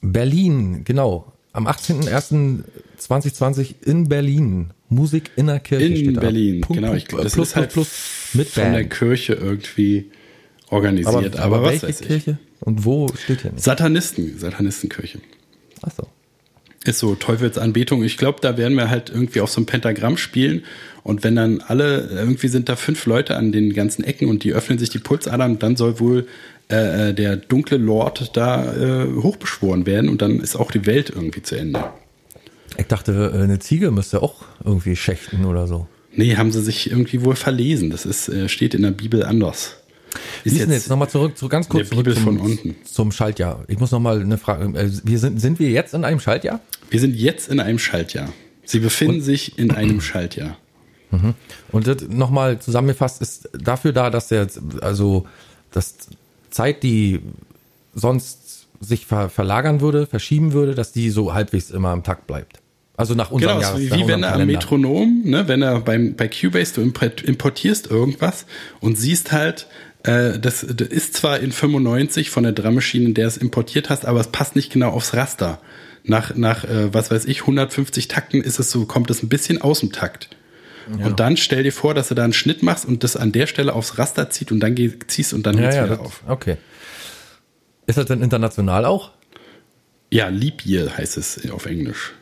Berlin, genau. Am 18.01.2020 in Berlin. Musik in der Kirche In steht da. Berlin, Punkt, genau. Ich, das plus, ist halt plus, plus, mit von der Band. Kirche irgendwie organisiert. Aber, Aber, was welche. Kirche? Und wo steht hier nicht? Satanisten, Satanistenkirche. Achso. Ist so Teufelsanbetung. Ich glaube, da werden wir halt irgendwie auf so einem Pentagramm spielen. Und wenn dann alle, irgendwie sind da fünf Leute an den ganzen Ecken und die öffnen sich die Pulsadern, dann soll wohl äh, äh, der dunkle Lord da äh, hochbeschworen werden und dann ist auch die Welt irgendwie zu Ende. Ich dachte, äh, eine Ziege müsste auch irgendwie schächten oder so. Nee, haben sie sich irgendwie wohl verlesen. Das ist, äh, steht in der Bibel anders. Ist denn jetzt nochmal zurück, zurück, ganz kurz zurück zum, von unten. zum Schaltjahr. Ich muss nochmal eine Frage, äh, wir sind, sind wir jetzt in einem Schaltjahr? Wir sind jetzt in einem Schaltjahr. Sie befinden sich in einem Schaltjahr. Und das nochmal zusammengefasst ist dafür da, dass der, also, dass Zeit, die sonst sich ver verlagern würde, verschieben würde, dass die so halbwegs immer im Takt bleibt. Also nach unserem Genau, Jahres, wie, wenn er am. Metronom, ne, wenn er beim, bei Cubase du import- importierst irgendwas und siehst halt, äh, das, das ist zwar in 95 von der Drummaschine, in der es importiert hast, aber es passt nicht genau aufs Raster. Nach, nach äh, was weiß ich, 150 Takten ist es so, kommt es ein bisschen aus dem Takt. Und dann stell dir vor, dass du da einen Schnitt machst und das an der Stelle aufs Raster zieht und dann ziehst und dann Ja, ja, wieder das, auf. okay. Ist das denn international auch? Ja, Leap Year heißt es auf Englisch.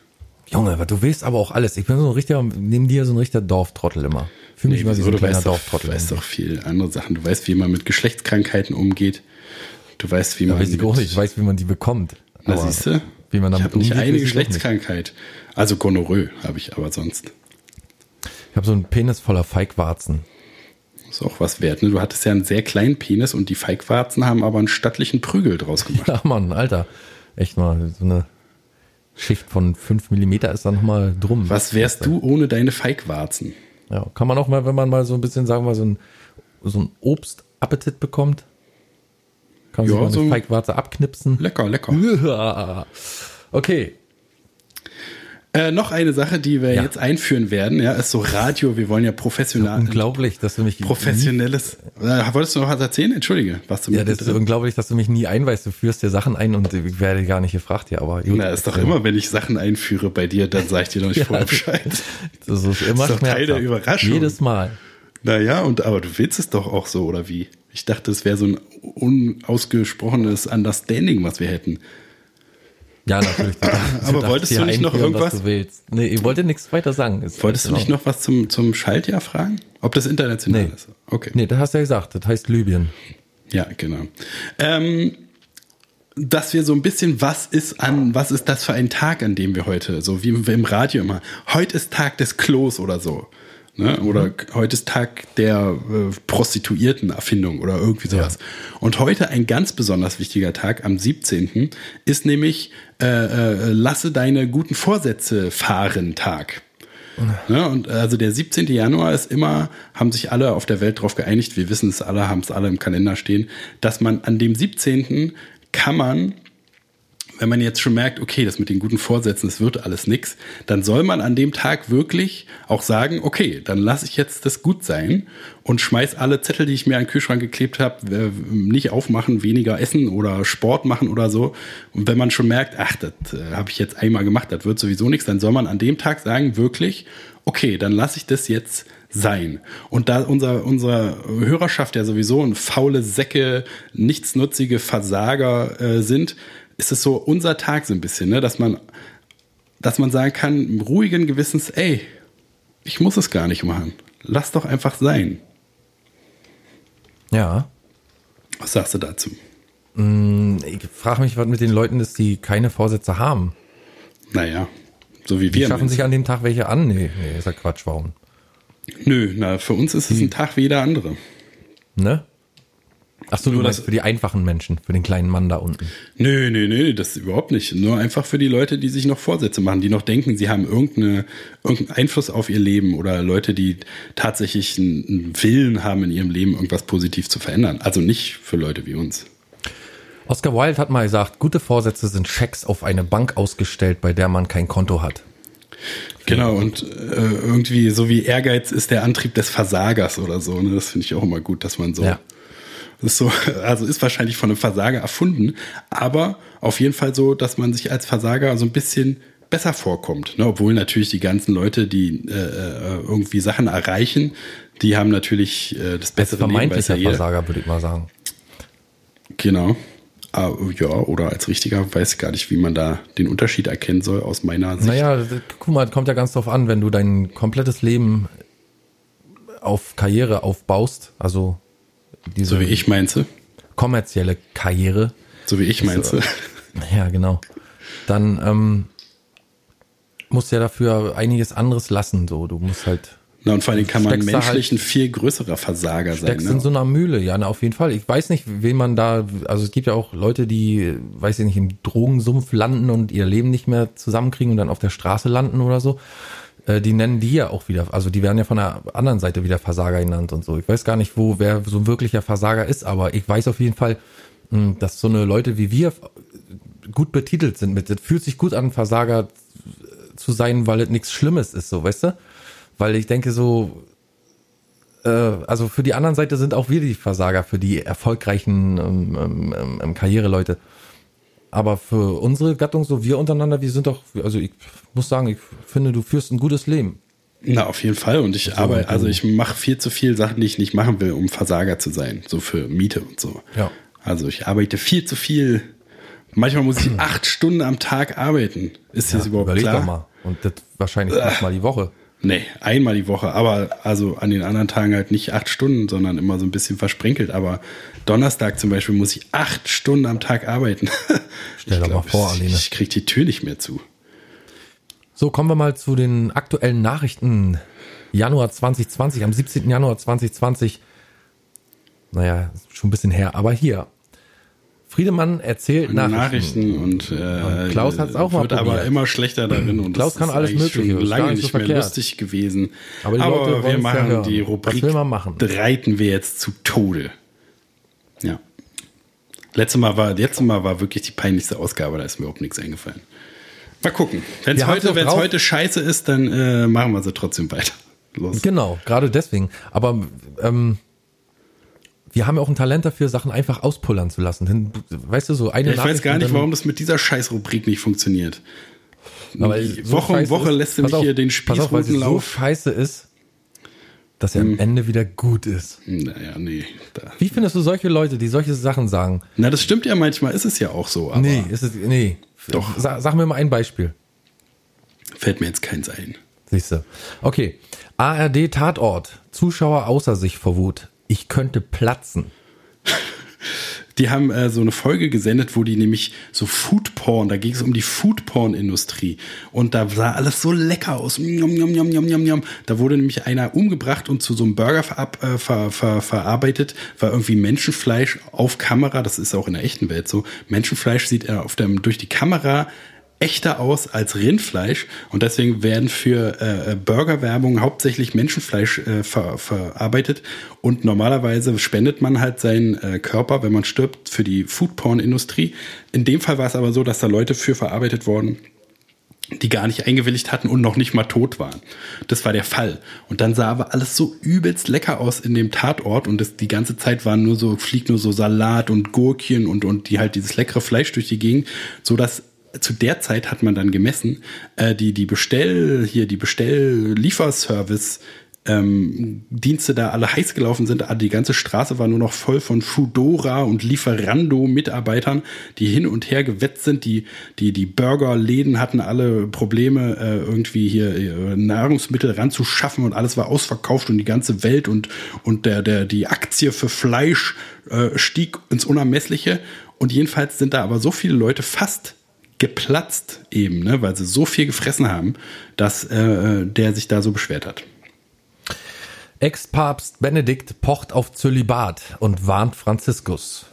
Junge, aber du weißt aber auch alles. Ich bin so ein richtiger, neben dir so ein richtiger Dorftrottel immer. Fühl mich immer wie so ein kleiner weißt Dorftrottel. du weißt doch viel andere Sachen. Du weißt, wie man mit Geschlechtskrankheiten umgeht. Du weißt, wie Ja, man. weiß ich auch nicht. Ich weiß, wie man die bekommt. Na, siehst du? Wie man ich damit habe nicht eine ich auch nicht. Geschlechtskrankheit. Also Gonorrhoe habe ich aber sonst. Ich habe so einen Penis voller Feigwarzen. Ist auch was wert. Ne? Du hattest ja einen sehr kleinen Penis und die Feigwarzen haben aber einen stattlichen Prügel draus gemacht. Ja, Mann, Alter. Echt mal, so eine Schicht von 5 Millimeter ist da nochmal drum. Was wärst du ohne deine Feigwarzen? Ja, kann man auch mal, wenn man mal so ein bisschen, sagen wir mal, so ein, so ein Obstappetit bekommt, kann man Ja, sich mal eine so- Feigwarze abknipsen. Lecker, lecker. Okay, Äh, noch eine Sache, die wir Ja. jetzt einführen werden, ja, ist so Radio. Wir wollen ja professionell. unglaublich, dass du mich Professionelles. Äh, wolltest du noch was erzählen? Entschuldige, was du Ja, mit das ist drin? unglaublich, dass du mich nie einweist. Du führst dir Sachen ein und ich werde gar nicht gefragt, ja, aber. Na, ist doch immer, wenn ich Sachen einführe bei dir, dann sag ich dir noch nicht Ja. vorher Bescheid. Das ist immer Das ist doch Teil der. Überraschung. Jedes Mal. Naja, und aber du willst es doch auch so, oder wie? Ich dachte, es wäre so ein unausgesprochenes Understanding, was wir hätten. Ja, natürlich. Du darfst- Aber darfst wolltest du nicht noch irgendwas- Du willst. Nee, ich wollte nichts weiter sagen. Ist Wolltest du nicht noch was zum, zum Schaltjahr fragen? Ob das international Nee. ist? Okay. Nee, das hast du ja gesagt. Das heißt Libyen. Ja, genau. Ähm, dass wir so ein bisschen, was ist an, was ist das für ein Tag, an dem wir heute, so wie im Radio immer, heute ist Tag des Klos oder so. Ne? Oder heute ist Tag der äh, Prostituierten-Erfindung oder irgendwie sowas. Und heute ein ganz besonders wichtiger Tag, am 17. ist nämlich äh, äh, Lasse deine guten Vorsätze fahren Tag. Ne, und also der 17. Januar ist immer, haben sich alle auf der Welt darauf geeinigt, wir wissen es alle, haben es alle im Kalender stehen, dass man an dem 17. kann man, wenn man jetzt schon merkt, okay, das mit den guten Vorsätzen, es wird alles nix, dann soll man an dem Tag wirklich auch sagen, okay, dann lasse ich jetzt das gut sein und schmeiß alle Zettel, die ich mir an den Kühlschrank geklebt habe, nicht aufmachen, weniger essen oder Sport machen oder so. Und wenn man schon merkt, ach, das äh, habe ich jetzt einmal gemacht, das wird sowieso nichts, dann soll man an dem Tag sagen, wirklich, okay, dann lasse ich das jetzt sein. Und da unser, unsere Hörerschaft ja sowieso ein faule Säcke, nichtsnutzige Versager äh, sind, ist es so unser Tag so ein bisschen, ne? dass man, dass man sagen kann, im ruhigen Gewissens, ey, Ich muss es gar nicht machen. Lass doch einfach sein. Ja. Was sagst du dazu? Ich frage mich, was mit den Leuten ist, die keine Vorsätze haben. Naja, so wie Die wir. schaffen meinst sich an dem Tag welche an? Nee, nee, ist ja Quatsch, warum? Nö, na, für uns ist es ein Tag wie jeder andere. Ne? Ach so, Nur das- für die einfachen Menschen, für den kleinen Mann da unten. Nö, nö, nö, das überhaupt nicht. Nur einfach für die Leute, die sich noch Vorsätze machen, die noch denken, sie haben irgendeine, irgendeinen Einfluss auf ihr Leben oder Leute, die tatsächlich einen, einen Willen haben in ihrem Leben, irgendwas positiv zu verändern. Also nicht für Leute wie uns. Oscar Wilde hat mal gesagt, gute Vorsätze sind Schecks auf eine Bank ausgestellt, bei der man kein Konto hat. Genau, und äh, irgendwie so wie Ehrgeiz ist der Antrieb des Versagers oder so. Ne? Das finde ich auch immer gut, dass man so. Ja. Ist so, also ist wahrscheinlich von einem Versager erfunden, aber auf jeden Fall so, dass man sich als Versager so ein bisschen besser vorkommt. Ne? Obwohl natürlich die ganzen Leute, die äh, äh, irgendwie Sachen erreichen, die haben natürlich äh, das bessere Leben. weiß Vermeintlicher jeder. Versager, würde ich mal sagen. Genau. Ah, ja, oder als richtiger weiß ich gar nicht, wie man da den Unterschied erkennen soll aus meiner Sicht. Naja, guck mal, kommt ja ganz drauf an, wenn du dein komplettes Leben auf Karriere aufbaust, also diese so wie ich meinste. kommerzielle Karriere, So wie ich meinste. ja genau, dann ähm, musst du ja dafür einiges anderes lassen. So, du musst halt Na, und vor allem kann man du menschlich ein viel größerer Versager sein. steckst in so Ne? einer Mühle, ja, na, auf jeden Fall. Ich weiß nicht, wen man da, also es gibt ja auch Leute, die, weiß ich nicht, im Drogensumpf landen und ihr Leben nicht mehr zusammenkriegen und dann auf der Straße landen oder so. Äh, Die nennen die ja auch wieder, also die werden ja von der anderen Seite wieder Versager genannt und so. Ich weiß gar nicht, wo, wer so ein wirklicher Versager ist, aber ich weiß auf jeden Fall, mh, dass so eine Leute wie wir gut betitelt sind mit, das fühlt sich gut an, Versager zu sein, weil es nichts Schlimmes ist, so, weißt du? Weil ich denke so, äh, also für die anderen Seite sind auch wir die Versager, für die erfolgreichen ähm, ähm, ähm, ähm, Karriereleute. Aber für unsere Gattung, so wir untereinander, wir sind doch, also ich muss sagen, ich finde, du führst ein gutes Leben. Na, auf jeden Fall. Und ich arbeite, also ich mache viel zu viel Sachen, die ich nicht machen will, um Versager zu sein. So für Miete und so. Ja. Also ich arbeite viel zu viel. Manchmal muss ich acht Stunden am Tag arbeiten. Ist das überhaupt Überleg klar? doch mal. Und das wahrscheinlich fünfmal die Woche. Nee, einmal die Woche, aber also an den anderen Tagen halt nicht acht Stunden, sondern immer so ein bisschen versprenkelt. Aber Donnerstag zum Beispiel muss ich acht Stunden am Tag arbeiten. Stell dir mal vor, Aline. Ich krieg die Tür nicht mehr zu. So, kommen wir mal zu den aktuellen Nachrichten. Januar 2020, am 17. Januar 2020. Naja, schon ein bisschen her, aber hier. Friedemann erzählt Nachrichten. Nachrichten und, äh, Und Klaus hat's auch mal wird aber probiert. immer schlechter darin und Klaus kann alles Mögliche, schon lange nicht so nicht mehr verkehrt. lustig gewesen. Aber Leute wir ja machen hören. die Rubrik will man machen? reiten wir jetzt zu Tode. Ja. Letztes Mal war, letztes Mal war wirklich die peinlichste Ausgabe, da ist mir überhaupt nichts eingefallen. Mal gucken. Wenn es heute, wenn's heute scheiße ist, dann äh, machen wir sie trotzdem weiter. Los. Genau, gerade deswegen. Aber ähm, wir haben ja auch ein Talent dafür, Sachen einfach auspullern zu lassen. Denn, weißt du, so eine Ja, ich weiß gar nicht, warum das mit dieser Scheißrubrik nicht funktioniert. Aber Woche um Woche ist- lässt du mich auf, hier den pass auf, weil sie so scheiße ist, dass er Hm. am Ende wieder gut ist. Naja, nee. Da. Wie findest du solche Leute, die solche Sachen sagen? Na, das stimmt ja manchmal, ist es ja auch so, aber nee, ist es, nee. Doch. Sag, sag mir mal ein Beispiel. fällt mir jetzt keins ein. Siehst du. Okay. ARD Tatort. Zuschauer außer sich vor Wut. Ich könnte platzen. Die haben äh, so eine Folge gesendet, wo die nämlich so Foodporn, da ging es um die Foodporn-Industrie. Und da sah alles so lecker aus. Njom, njom, njom, njom, njom, njom. Da wurde nämlich einer umgebracht und zu so einem Burger verab, äh, ver, ver, verarbeitet, war irgendwie Menschenfleisch auf Kamera. Das ist auch in der echten Welt so. Menschenfleisch sieht er auf dem, durch die Kamera echter aus als Rindfleisch und deswegen werden für äh, Burgerwerbung hauptsächlich Menschenfleisch äh, ver, verarbeitet und normalerweise spendet man halt seinen äh, Körper, wenn man stirbt, für die Foodporn-Industrie. In dem Fall war es aber so, dass da Leute für verarbeitet wurden, die gar nicht eingewilligt hatten und noch nicht mal tot waren. Das war der Fall. Und dann sah aber alles so übelst lecker aus in dem Tatort und das, die ganze Zeit waren nur so, fliegt nur so Salat und Gurkchen und, und die halt dieses leckere Fleisch durch die Gegend, so dass zu der Zeit hat man dann gemessen, äh, die, die Bestell, hier, die Bestell-Lieferservice ähm, Dienste da alle heiß gelaufen sind. Die ganze Straße war nur noch voll von Foodora und Lieferando-Mitarbeitern, die hin und her gewetzt sind. Die, die, die Burgerläden hatten alle Probleme, äh, irgendwie hier äh, Nahrungsmittel ranzuschaffen und alles war ausverkauft und die ganze Welt und, und der, der, die Aktie für Fleisch äh, stieg ins Unermessliche. Und jedenfalls sind da aber so viele Leute fast geplatzt eben, ne, weil sie so viel gefressen haben, dass äh, der sich da so beschwert hat. Ex-Papst Benedikt pocht auf Zölibat und warnt Franziskus.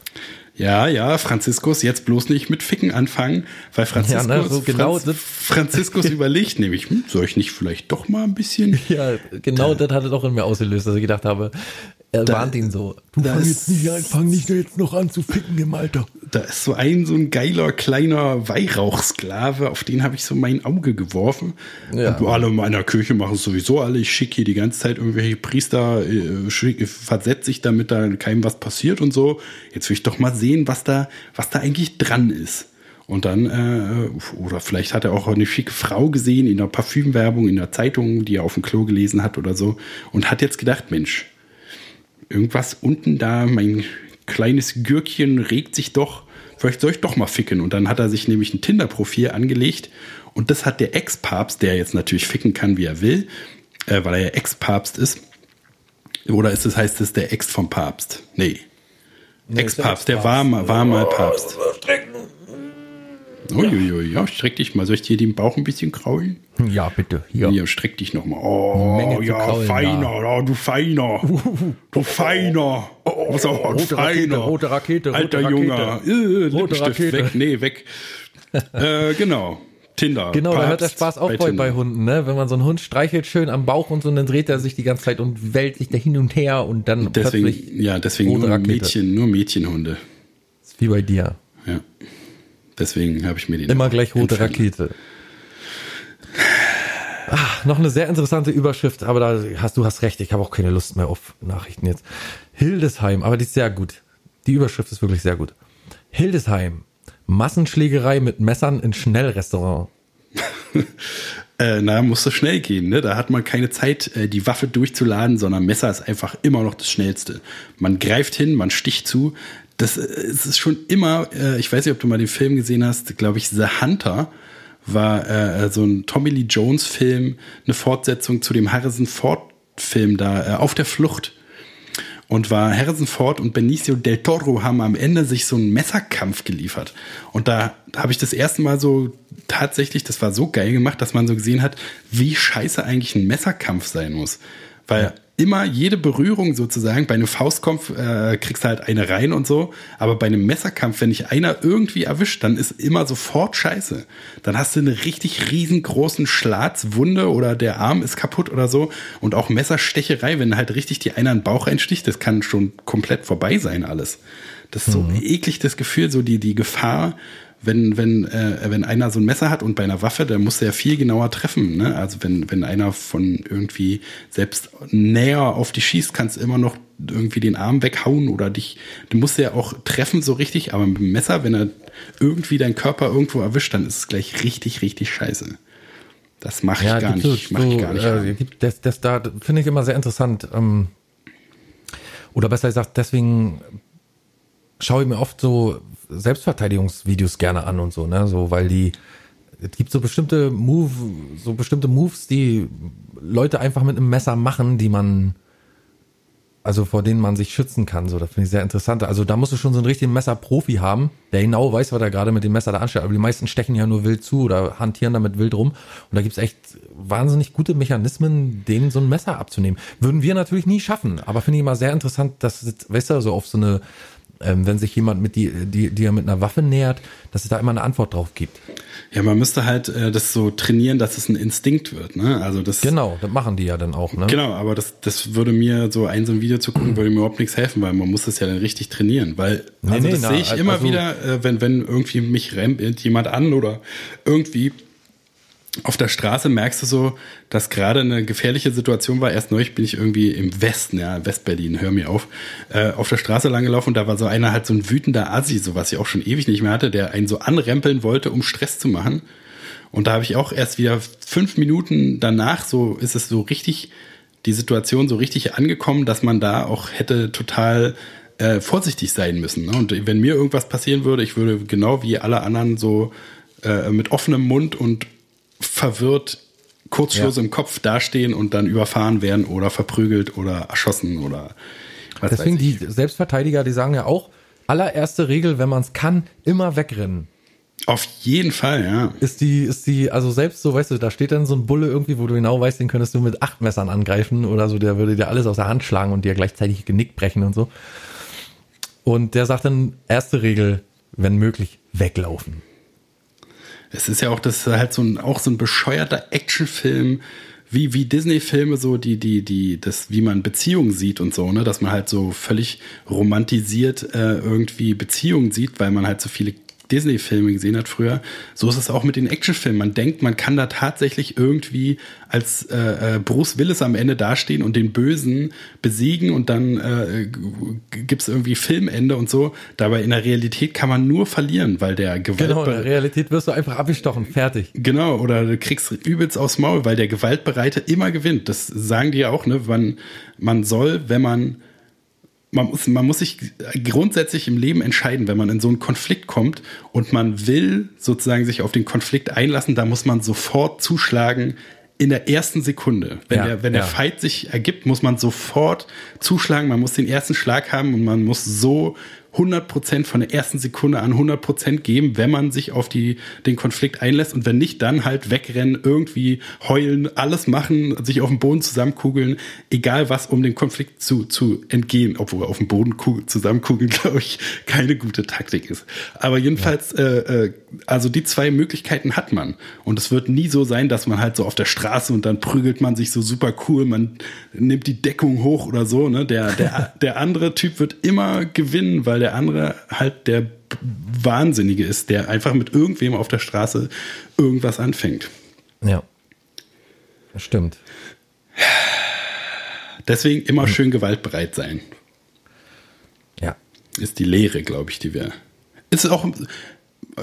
Ja, ja, Franziskus jetzt bloß nicht mit Ficken anfangen, weil Franziskus, ja, ne, so genau Franz, Franziskus überlegt nämlich, hm, soll ich nicht vielleicht doch mal ein bisschen. Ja, genau da, das hat es auch in mir ausgelöst, dass ich gedacht habe, er da, warnt ihn so. Du fang jetzt nicht an, fang nicht jetzt noch an zu ficken im Alter. Da ist so ein so ein geiler kleiner Weihrauchsklave, auf den habe ich so mein Auge geworfen. Ja. Und alle in meiner Kirche machen es sowieso alle. Ich schicke hier die ganze Zeit irgendwelche Priester, äh, versetze ich damit da keinem was passiert und so. Jetzt will ich doch mal sehen, was da, was da eigentlich dran ist. Und dann, äh, oder vielleicht hat er auch eine schicke Frau gesehen in der Parfümwerbung, in der Zeitung, die er auf dem Klo gelesen hat oder so. Und hat jetzt gedacht, Mensch, irgendwas unten da, mein kleines Gürkchen regt sich doch, vielleicht soll ich doch mal ficken. Und dann hat er sich nämlich ein Tinder-Profil angelegt und das hat der Ex-Papst, der jetzt natürlich ficken kann, wie er will, äh, weil er ja Ex-Papst ist. Oder ist es, heißt es der Ex vom Papst? Nee. nee Ex-Papst, der, war mal, war mal Papst. Uiuiui, ja, streck dich mal. Soll ich dir den Bauch ein bisschen kraulen? Ja, bitte. Hier, ja, streck dich noch mal. Oh, ja, kraulen, feiner, ja. Oh, du feiner. Du feiner. Oh, Was auch, rote feiner. Rakete, rote Rakete, rote Alter. Junge. Äh, rote Rakete. weg. Nee, weg. äh, genau. Tinder. Genau, Papst da hört der Spaß auch bei, bei, Hunden, ne? Wenn man so einen Hund streichelt schön am Bauch und so, dann dreht er sich die ganze Zeit und wälzt sich da hin und her und dann deswegen, plötzlich Ja, deswegen nur Mädchen, nur Mädchenhunde. Wie bei dir. Ja. Deswegen habe ich mir den. Immer gleich rote entfernt. Rakete. Ach, noch eine sehr interessante Überschrift, aber da hast du hast recht, ich habe auch keine Lust mehr auf Nachrichten jetzt. Hildesheim, aber die ist sehr gut. Die Überschrift ist wirklich sehr gut. Hildesheim, Massenschlägerei mit Messern in Schnellrestaurant. äh, na, musste schnell gehen, ne? Da hat man keine Zeit, äh, die Waffe durchzuladen, sondern Messer ist einfach immer noch das Schnellste. Man greift hin, man sticht zu das es ist schon immer, äh, ich weiß nicht, ob du mal den Film gesehen hast, glaube ich, The Hunter war äh, so ein Tommy Lee Jones Film, eine Fortsetzung zu dem Harrison Ford Film da, äh, auf der Flucht. Und war Harrison Ford und Benicio del Toro haben am Ende sich so einen Messerkampf geliefert. Und da habe ich das erste Mal so tatsächlich, das war so geil gemacht, dass man so gesehen hat, wie scheiße eigentlich ein Messerkampf sein muss. Weil immer jede Berührung sozusagen, bei einem Faustkampf äh, kriegst du halt eine rein und so, aber bei einem Messerkampf, wenn dich einer irgendwie erwischt, dann ist immer sofort scheiße. Dann hast du eine richtig riesengroßen Schlatzwunde oder der Arm ist kaputt oder so und auch Messerstecherei, wenn halt richtig die einer in den Bauch einsticht, das kann schon komplett vorbei sein alles. Das ist so mhm. eklig das Gefühl, so die, die Gefahr, wenn, wenn, äh, wenn einer so ein Messer hat und bei einer Waffe, dann muss er viel genauer treffen. Ne? Also wenn, wenn einer von irgendwie selbst näher auf dich schießt, kannst du immer noch irgendwie den Arm weghauen oder dich, du musst ja auch treffen so richtig, aber mit dem Messer, wenn er irgendwie deinen Körper irgendwo erwischt, dann ist es gleich richtig, richtig scheiße. Das mache ich, ja, gar nicht. So, mach ich gar nicht. Äh, das, das da finde ich immer sehr interessant. Ähm, oder besser gesagt, deswegen schaue ich mir oft so Selbstverteidigungsvideos gerne an und so, ne? So, weil die, es gibt so bestimmte Move, so bestimmte Moves, die Leute einfach mit einem Messer machen, die man, also vor denen man sich schützen kann. So, das finde ich sehr interessant. Also da musst du schon so einen richtigen Messerprofi haben, der genau weiß, was er gerade mit dem Messer da anstellt. Aber die meisten stechen ja nur wild zu oder hantieren damit wild rum. Und da gibt's echt wahnsinnig gute Mechanismen, denen so ein Messer abzunehmen. Würden wir natürlich nie schaffen. Aber finde ich immer sehr interessant, dass, weißt du, so auf so eine ähm, wenn sich jemand mit die, die, die mit einer Waffe nähert, dass es da immer eine Antwort drauf gibt. Ja, man müsste halt äh, das so trainieren, dass es ein Instinkt wird, ne? Also das. Genau, das machen die ja dann auch, ne? Genau, aber das, das würde mir so ein so ein Video zu gucken, würde mir überhaupt nichts helfen, weil man muss das ja dann richtig trainieren, weil also nee, nee, das sehe ich na, immer also, wieder, äh, wenn wenn irgendwie mich rennt jemand an oder irgendwie auf der Straße merkst du so, dass gerade eine gefährliche Situation war. Erst neulich bin ich irgendwie im Westen, ja, Westberlin, hör mir auf, äh, auf der Straße langgelaufen und da war so einer halt so ein wütender Asi, so was ich auch schon ewig nicht mehr hatte, der einen so anrempeln wollte, um Stress zu machen. Und da habe ich auch erst wieder fünf Minuten danach, so ist es so richtig die Situation so richtig angekommen, dass man da auch hätte total äh, vorsichtig sein müssen. Ne? Und wenn mir irgendwas passieren würde, ich würde genau wie alle anderen so äh, mit offenem Mund und verwirrt Kurzschluss ja. im Kopf dastehen und dann überfahren werden oder verprügelt oder erschossen oder was Deswegen die Selbstverteidiger, die sagen ja auch, allererste Regel, wenn man es kann, immer wegrennen. Auf jeden Fall, ja. Ist die, ist die, also selbst so, weißt du, da steht dann so ein Bulle irgendwie, wo du genau weißt, den könntest du mit acht Messern angreifen oder so, der würde dir alles aus der Hand schlagen und dir gleichzeitig Genick brechen und so. Und der sagt dann, erste Regel, wenn möglich, weglaufen. Es ist ja auch das halt so ein, auch so ein bescheuerter Actionfilm, wie, wie Disney-Filme so, die, die, die, das, wie man Beziehungen sieht und so, ne, dass man halt so völlig romantisiert äh, irgendwie Beziehungen sieht, weil man halt so viele Disney-Filme gesehen hat früher, so ist es auch mit den Actionfilmen. Man denkt, man kann da tatsächlich irgendwie als äh, äh, Bruce Willis am Ende dastehen und den Bösen besiegen und dann äh, gibt es irgendwie Filmende und so. Dabei in der Realität kann man nur verlieren, weil der Gewalt. Genau, in der Realität wirst du einfach abgestochen, fertig. Genau, oder du kriegst übelst aufs Maul, weil der Gewaltbereite immer gewinnt. Das sagen die ja auch, ne? Man, man soll, wenn man man muss, man muss sich grundsätzlich im Leben entscheiden, wenn man in so einen Konflikt kommt und man will sozusagen sich auf den Konflikt einlassen, da muss man sofort zuschlagen in der ersten Sekunde. Wenn, ja, der, wenn ja. der Fight sich ergibt, muss man sofort zuschlagen, man muss den ersten Schlag haben und man muss so 100% von der ersten Sekunde an 100% geben, wenn man sich auf die, den Konflikt einlässt und wenn nicht, dann halt wegrennen, irgendwie heulen, alles machen, sich auf dem Boden zusammenkugeln, egal was, um dem Konflikt zu, zu entgehen, obwohl auf dem Boden zusammenkugeln, glaube ich, keine gute Taktik ist. Aber jedenfalls, ja. äh, äh, also die zwei Möglichkeiten hat man und es wird nie so sein, dass man halt so auf der Straße und dann prügelt man sich so super cool, man nimmt die Deckung hoch oder so, ne? Der, der, der andere Typ wird immer gewinnen, weil der andere halt der Wahnsinnige ist, der einfach mit irgendwem auf der Straße irgendwas anfängt. Ja. Das stimmt. Deswegen immer schön gewaltbereit sein. Ja. Ist die Lehre, glaube ich, die wir. Ist auch.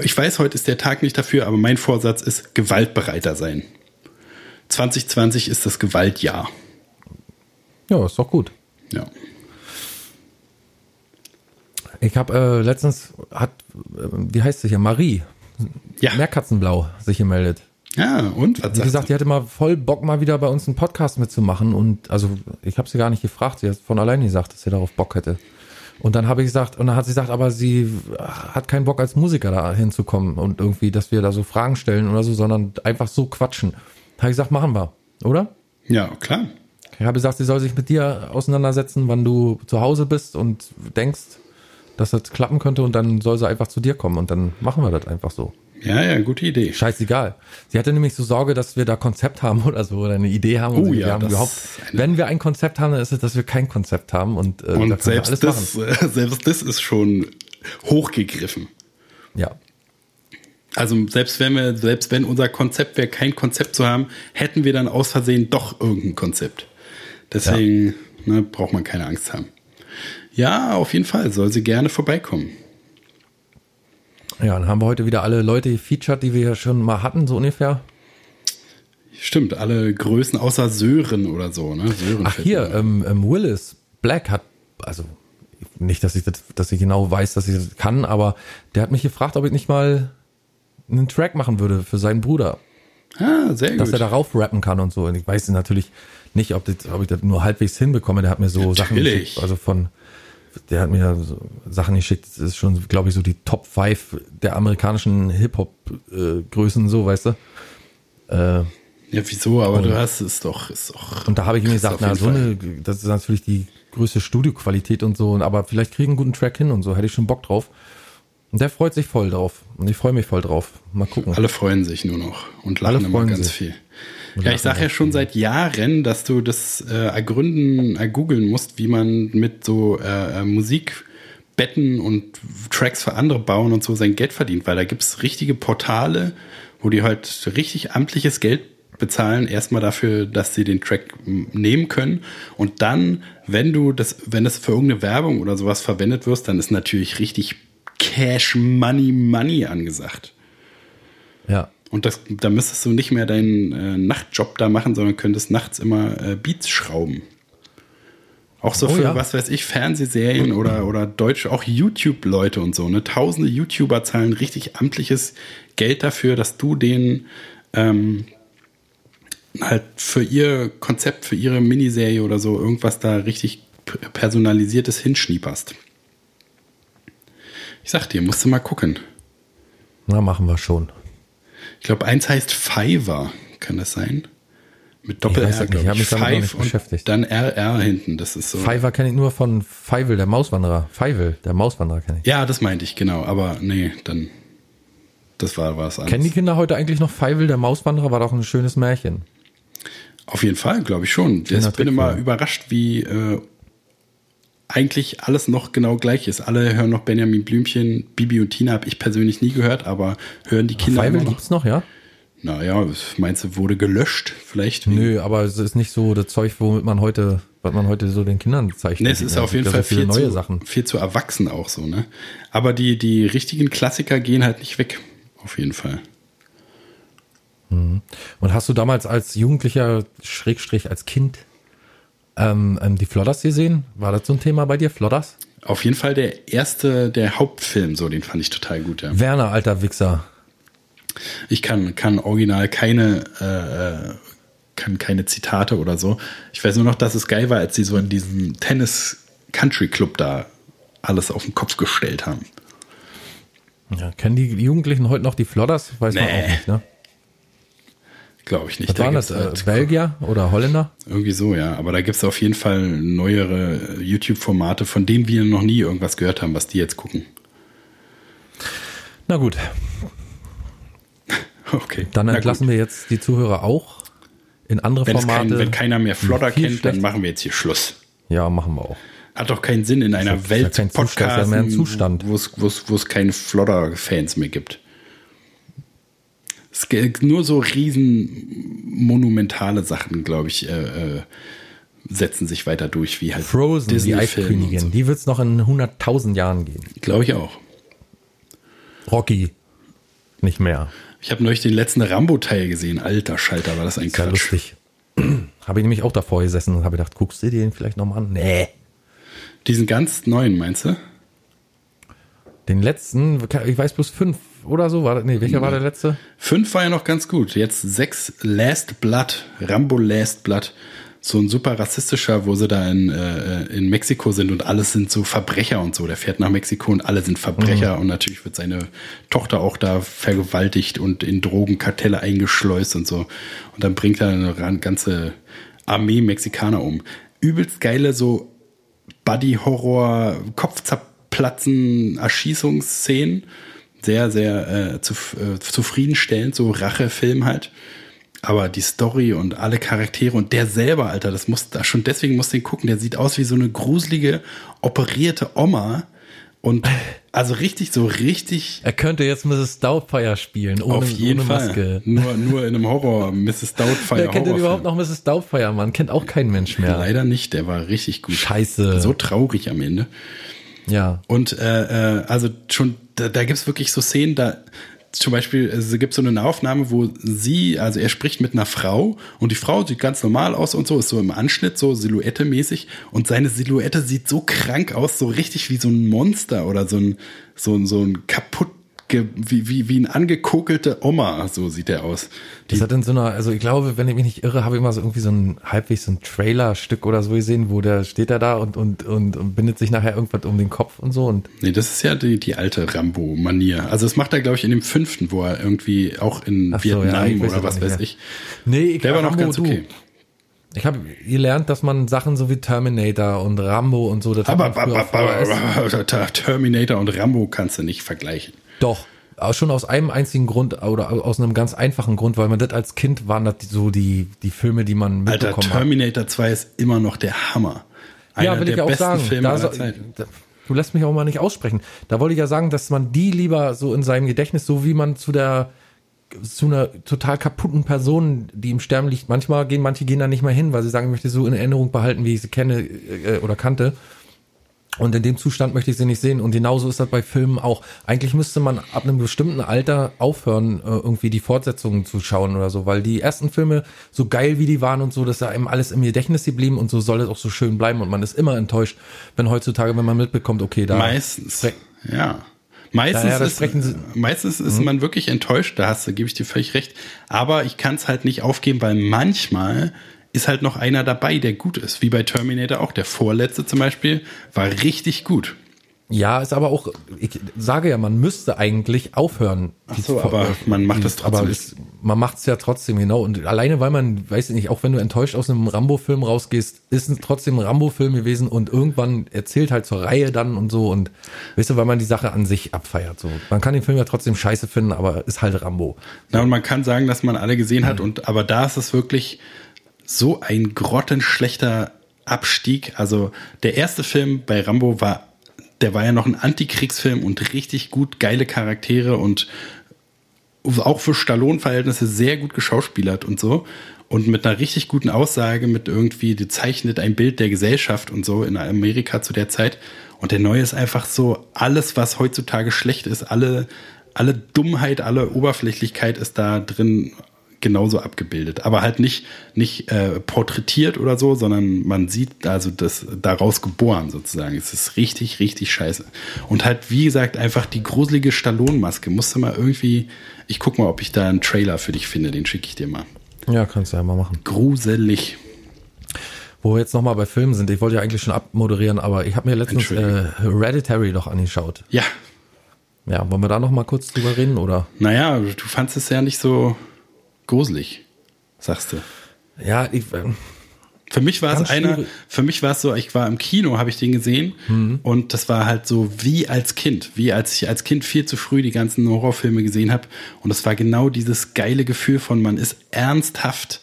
Ich weiß, heute ist der Tag nicht dafür, aber mein Vorsatz ist gewaltbereiter sein. 2020 ist das Gewaltjahr. Ja, ist doch gut. Ja. Ich habe äh, letztens hat, äh, wie heißt sie hier, Marie, ja. Meerkatzenblau sich gemeldet. Ja, und? Was Wie gesagt, die hatte mal voll Bock, mal wieder bei uns einen Podcast mitzumachen. Und also ich habe sie gar nicht gefragt, sie hat von alleine gesagt, dass sie darauf Bock hätte. Und dann habe ich gesagt, und dann hat sie gesagt, aber sie hat keinen Bock als Musiker da hinzukommen und irgendwie, dass wir da so Fragen stellen oder so, sondern einfach so quatschen. Da habe ich gesagt, machen wir, oder? Ja, klar. Ich habe gesagt, sie soll sich mit dir auseinandersetzen, wann du zu Hause bist und denkst, dass das klappen könnte und dann soll sie einfach zu dir kommen und dann machen wir das einfach so. Ja, ja, gute Idee. Scheißegal. Sie hatte nämlich so Sorge, dass wir da Konzept haben oder so oder eine Idee haben. Oh, und ja, wir haben überhaupt, wenn wir ein Konzept haben, dann ist es, dass wir kein Konzept haben und, äh, und da selbst, alles das, machen. selbst das ist schon hochgegriffen. Ja. Also selbst wenn wir, selbst wenn unser Konzept wäre, kein Konzept zu haben, hätten wir dann aus Versehen doch irgendein Konzept. Deswegen ja. ne, braucht man keine Angst haben. Ja, auf jeden Fall. Soll sie gerne vorbeikommen. Ja, dann haben wir heute wieder alle Leute gefeatured, die wir ja schon mal hatten, so ungefähr. Stimmt, alle Größen außer Sören oder so, ne? Sören Ach hier, ähm, ähm, Willis Black hat, also nicht, dass ich das, dass ich genau weiß, dass ich das kann, aber der hat mich gefragt, ob ich nicht mal einen Track machen würde für seinen Bruder. Ah, sehr gut. Dass er darauf rappen kann und so. Und ich weiß natürlich nicht, ob, das, ob ich das nur halbwegs hinbekomme. Der hat mir so natürlich. Sachen geschickt, also von der hat mir so Sachen geschickt, das ist schon, glaube ich, so die Top 5 der amerikanischen Hip-Hop-Größen, so, weißt du. Äh, ja, wieso? Aber und, du hast es doch, ist doch. Und da habe ich mir gesagt, na, so Fall. eine, das ist natürlich die größte Studioqualität und so, aber vielleicht kriegen einen guten Track hin und so, hätte ich schon Bock drauf. Und der freut sich voll drauf. Und ich freue mich voll drauf. Mal gucken. Alle freuen sich nur noch und lachen immer ganz sich. viel. Ja, ich sage ja schon seit Jahren, dass du das äh, ergründen, ergoogeln musst, wie man mit so äh, äh, Musikbetten und Tracks für andere bauen und so sein Geld verdient, weil da gibt's richtige Portale, wo die halt richtig amtliches Geld bezahlen, erstmal dafür, dass sie den Track nehmen können. Und dann, wenn du das, wenn das für irgendeine Werbung oder sowas verwendet wirst, dann ist natürlich richtig Cash Money Money angesagt. Ja. Und das, da müsstest du nicht mehr deinen äh, Nachtjob da machen, sondern könntest nachts immer äh, Beats schrauben. Auch so Oh für, ja. was weiß ich, Fernsehserien oder, oder deutsche, auch YouTube-Leute und so. Ne? Tausende YouTuber zahlen richtig amtliches Geld dafür, dass du den ähm, halt für ihr Konzept, für ihre Miniserie oder so irgendwas da richtig personalisiertes hinschnieperst. Ich sag dir, musst du mal gucken. Na, machen wir schon. Ich glaube, eins heißt Fiverr, kann das sein? Mit Doppel weiß R, es nicht, ich glaube hab ich. mich Five und beschäftigt. dann RR hinten. Das ist so. Fiverr kenne ich nur von Feivel, der Mauswanderer. Feivel, der Mauswanderer kenne ich. Ja, das meinte ich, genau. Aber nee, dann. Das war was anderes. Kennen die Kinder heute eigentlich noch Feivel, der Mauswanderer? War doch ein schönes Märchen. Auf jeden Fall, glaube ich schon. Ich bin immer überrascht, wie äh, eigentlich alles noch genau gleich ist. Alle hören noch Benjamin Blümchen, Bibi und Tina habe ich persönlich nie gehört, aber hören die Kinder Feivel immer noch. gibt's noch, ja? Naja, meinst du, wurde gelöscht vielleicht? Nö, aber es ist nicht so das Zeug, womit man heute, was man heute so den Kindern zeichnet. Nee, es ist Ja, auf jeden Fall viel, neue zu, Sachen. viel zu erwachsen auch so, ne? Aber die, die richtigen Klassiker gehen halt nicht weg. Auf jeden Fall. Und hast du damals als Jugendlicher, Schrägstrich als Kind, ähm, ähm, die Flodders gesehen? War das so ein Thema bei dir, Flodders? Auf jeden Fall der erste, der Hauptfilm, so, den fand ich total gut, ja. Werner, alter Wichser. Ich kann, kann original keine, äh, äh, kann keine Zitate oder so. Ich weiß nur noch, dass es geil war, als sie so in diesem Tennis-Country-Club da alles auf den Kopf gestellt haben. Ja, kennen die Jugendlichen heute noch die Flodders? Weiß man Nee. auch nicht, ne? Glaube ich nicht. Was Da waren das? halt- Belgier oder Holländer? Irgendwie so, ja. Aber da gibt es auf jeden Fall neuere äh, YouTube-Formate, von denen wir noch nie irgendwas gehört haben, was die jetzt gucken. Na gut, Okay. dann entlassen wir jetzt die Zuhörer auch in andere Wenn, Formate. kein, wenn keiner mehr Flodder Viel kennt, dann schlecht- machen wir jetzt hier Schluss. ja, machen wir auch. Hat doch keinen Sinn in einer ja Welt Podcast, ja es, wo es keine Flodder-Fans mehr gibt. Es nur so riesen monumentale Sachen, glaube ich, äh, äh, setzen sich weiter durch, wie halt Frozen, die Disney-Filme und Eiskönigin, so. die wird's noch in 100.000 Jahren gehen. Glaube ich auch. Rocky, nicht mehr. Ich habe neulich den letzten Rambo-Teil gesehen. Alter Schalter, war das ein Ist ja Quatsch. lustig. habe ich nämlich auch davor gesessen und habe gedacht, guckst du dir den vielleicht nochmal an? Nee. Diesen ganz neuen, meinst du? Den letzten, ich weiß bloß fünf oder so, war das, nee, welcher war der letzte? Fünf war ja noch ganz gut. Jetzt sechs Last Blood, Rambo Last Blood. So ein super rassistischer, wo sie da in, äh, in Mexiko sind und alles sind so Verbrecher und so. Der fährt nach Mexiko und alle sind Verbrecher und natürlich wird seine Tochter auch da vergewaltigt und in Drogenkartelle eingeschleust und so. Und dann bringt er eine ganze Armee Mexikaner um. Übelst geile so Buddy-Horror, Kopfzerplatzen, Erschießungsszenen. Sehr, sehr äh, zuf äh, zufriedenstellend, so Rachefilm halt. Aber die Story und alle Charaktere und der selber, Alter, das muss da schon deswegen muss den gucken. Der sieht aus wie so eine gruselige, operierte Oma. Und also richtig, so richtig Er könnte jetzt Mrs. Doubtfire spielen, ohne, auf jeden ohne Fall. Maske. Nur, nur in einem Horror, Mrs. Doubtfire Wer kennt denn überhaupt noch Mrs. Doubtfire, Mann? Kennt auch kein Mensch mehr. Leider nicht, der war richtig gut. Scheiße. So traurig am Ende. Ja. Und äh, äh, also schon, da, da gibt es wirklich so Szenen, da zum Beispiel, es gibt so eine Aufnahme, wo sie, also er spricht mit einer Frau und die Frau sieht ganz normal aus und so, ist so im Anschnitt, so Silhouette-mäßig und seine Silhouette sieht so krank aus, so richtig wie so ein Monster oder so ein, so so ein kaputt, wie, wie, wie ein angekokelte Oma, so sieht er aus. Das hat in so einer, also ich glaube, wenn ich mich nicht irre, habe ich immer so irgendwie so ein halbwegs so ein Trailer-Stück oder so gesehen, wo der steht er da und, und, und, und bindet sich nachher irgendwas um den Kopf und so und Nee, das ist ja die, die alte Rambo-Manier. Also das macht er, glaube ich, in dem fünften, wo er irgendwie auch in so, ja, Vietnam weiß oder was weiß ich. Nee, ich Der war noch Rambo, ganz du. okay. Ich habe gelernt, dass man Sachen so wie Terminator und Rambo und so, das Aber, aber, aber, aber Terminator und Rambo kannst du nicht vergleichen. Doch. Aber schon aus einem einzigen Grund oder aus einem ganz einfachen Grund, weil man das als Kind waren das so die, die Filme, die man Alter, mitbekommen hat. Terminator 2 ist immer noch der Hammer. Einer Ja, will der ich ja auch besten sagen. Filme Da da, du lässt mich auch mal nicht aussprechen. Da wollte ich ja sagen, dass man die lieber so in seinem Gedächtnis, so wie man zu der zu einer total kaputten Person, die im Sterben liegt. Manchmal gehen manche gehen da nicht mehr hin, weil sie sagen, ich möchte so in Erinnerung behalten, wie ich sie kenne äh, oder kannte. Und in dem Zustand möchte ich sie nicht sehen. Und genauso ist das bei Filmen auch. Eigentlich müsste man ab einem bestimmten Alter aufhören, äh, irgendwie die Fortsetzungen zu schauen oder so, weil die ersten Filme, so geil wie die waren und so, dass da einem alles im Gedächtnis geblieben und so soll es auch so schön bleiben. Und man ist immer enttäuscht, wenn heutzutage, wenn man mitbekommt, okay, da. Meistens. Ja. Meistens Daher, da ist, meistens ist man wirklich enttäuscht, da hast du, gebe ich dir völlig recht. Aber ich kann es halt nicht aufgeben, weil manchmal ist halt noch einer dabei, der gut ist. Wie bei Terminator auch. Der vorletzte zum Beispiel war richtig gut. Ja, ist aber auch, ich sage ja, man müsste eigentlich aufhören. Ach so, aber man macht es trotzdem Aber es, man macht es ja trotzdem, genau. Und alleine, weil man, weiß ich nicht, auch wenn du enttäuscht aus einem Rambo-Film rausgehst, ist es trotzdem ein Rambo-Film gewesen und irgendwann erzählt halt zur Reihe dann und so und, weißt du, weil man die Sache an sich abfeiert, so. Man kann den Film ja trotzdem scheiße finden, aber ist halt Rambo. Na, und man kann sagen, dass man alle gesehen hat, und aber da ist es wirklich so ein grottenschlechter Abstieg. Also der erste Film bei Rambo war, der war ja noch ein Antikriegsfilm und richtig gut, geile Charaktere und auch für Stallone-Verhältnisse sehr gut geschauspielert und so. Und mit einer richtig guten Aussage, mit irgendwie, die zeichnet ein Bild der Gesellschaft und so in Amerika zu der Zeit. Und der neue ist einfach so, alles, was heutzutage schlecht ist, alle, alle Dummheit, alle Oberflächlichkeit ist da drin genauso abgebildet. Aber halt nicht, nicht äh, porträtiert oder so, sondern man sieht also das daraus geboren sozusagen. Es ist richtig, richtig scheiße. Und halt, wie gesagt, einfach die gruselige Stallone-Maske. Musste mal irgendwie, ich guck mal, ob ich da einen Trailer für dich finde, den schicke ich dir mal. Ja, kannst du ja mal machen. Gruselig. Wo wir jetzt nochmal bei Filmen sind, ich wollte ja eigentlich schon abmoderieren, aber ich habe mir letztens äh. Hereditary noch angeschaut. Ja, Ja, wollen wir da nochmal kurz drüber reden, oder? naja, du fandst es ja nicht so gruselig, sagst du. Ja, ich, äh, Für mich war es einer, schwierig. für mich war es so, ich war im Kino, habe ich den gesehen und das war halt so wie als Kind, wie als ich als Kind viel zu früh die ganzen Horrorfilme gesehen habe und es war genau dieses geile Gefühl von man ist ernsthaft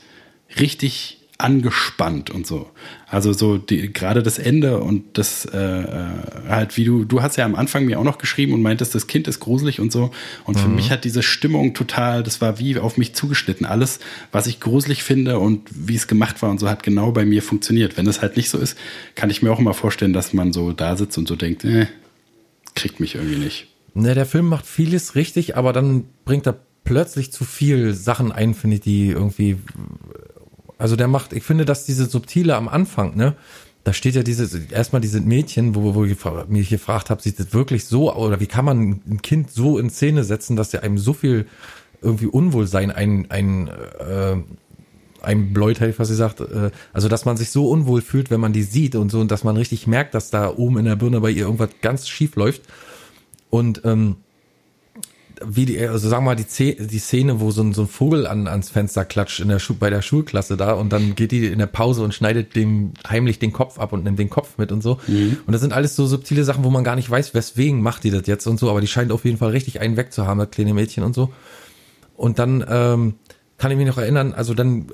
richtig angespannt und so. Also so die, gerade das Ende und das äh, äh, halt wie du du hast ja am Anfang mir auch noch geschrieben und meintest das Kind ist gruselig und so. Und für mich hat diese Stimmung total das war wie auf mich zugeschnitten. Alles was ich gruselig finde und wie es gemacht war und so hat genau bei mir funktioniert. Wenn es halt nicht so ist kann ich mir auch immer vorstellen dass man so da sitzt und so denkt äh, kriegt mich irgendwie nicht. Ne, der Film macht vieles richtig, aber dann bringt er plötzlich zu viel Sachen ein, finde ich, die irgendwie, also der macht, ich finde, dass diese subtile am Anfang, ne, da steht ja dieses, erstmal diese Mädchen, wo, wo ich mich gefragt habe, sieht das wirklich so, oder wie kann man ein Kind so in Szene setzen, dass der einem so viel irgendwie Unwohlsein ein, ein, äh, ein Bläut, hätte ich fast gesagt, äh, also dass man sich so unwohl fühlt, wenn man die sieht und so, und dass man richtig merkt, dass da oben in der Birne bei ihr irgendwas ganz schief läuft. Und ähm, wie die, also sagen wir mal, die, die Szene, wo so ein, so ein Vogel an, ans Fenster klatscht in der Schu bei der Schulklasse da und dann geht die in der Pause und schneidet dem heimlich den Kopf ab und nimmt den Kopf mit und so. Und das sind alles so subtile Sachen, wo man gar nicht weiß, weswegen macht die das jetzt und so, aber die scheint auf jeden Fall richtig einen wegzuhaben, das kleine Mädchen und so. Und dann ähm, kann ich mich noch erinnern, also dann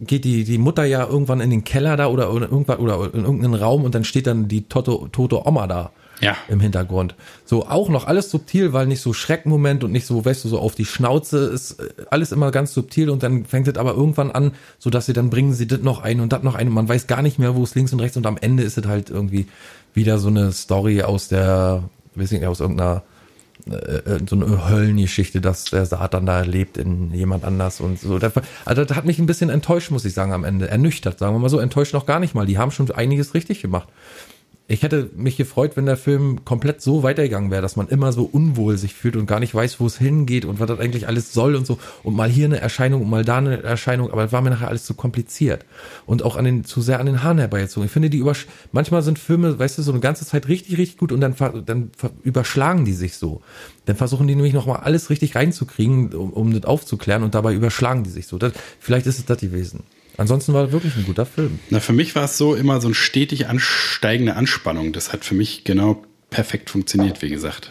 geht die, die Mutter ja irgendwann in den Keller da oder, oder irgendwann oder in irgendeinen Raum und dann steht dann die tote, tote Oma da Ja. im Hintergrund. So auch noch alles subtil, weil nicht so Schreckmoment und nicht so, weißt du, so auf die Schnauze ist äh, alles immer ganz subtil und dann fängt es aber irgendwann an, so dass sie dann bringen sie das noch ein und das noch ein und man weiß gar nicht mehr, wo es links und rechts und am Ende ist es halt irgendwie wieder so eine Story aus der, weiß ich nicht, aus irgendeiner äh, äh, so eine Höllengeschichte, dass der Satan da lebt in jemand anders und so. Also das hat mich ein bisschen enttäuscht, muss ich sagen, am Ende. Ernüchtert, sagen wir mal so. Enttäuscht noch gar nicht mal. Die haben schon einiges richtig gemacht. Ich hätte mich gefreut, wenn der Film komplett so weitergegangen wäre, dass man immer so unwohl sich fühlt und gar nicht weiß, wo es hingeht und was das eigentlich alles soll und so. Und mal hier eine Erscheinung und mal da eine Erscheinung, aber das war mir nachher alles zu kompliziert. Und auch an den, zu sehr an den Haaren herbeigezogen. Ich finde, die übersch manchmal sind Filme, weißt du, so eine ganze Zeit richtig, richtig gut und dann, dann überschlagen die sich so. Dann versuchen die nämlich nochmal alles richtig reinzukriegen, um, um das aufzuklären und dabei überschlagen die sich so. Das, vielleicht ist es das gewesen. Ansonsten war wirklich ein guter Film. Na, für mich war es so immer so ein stetig ansteigende Anspannung. Das hat für mich genau perfekt funktioniert, wie gesagt.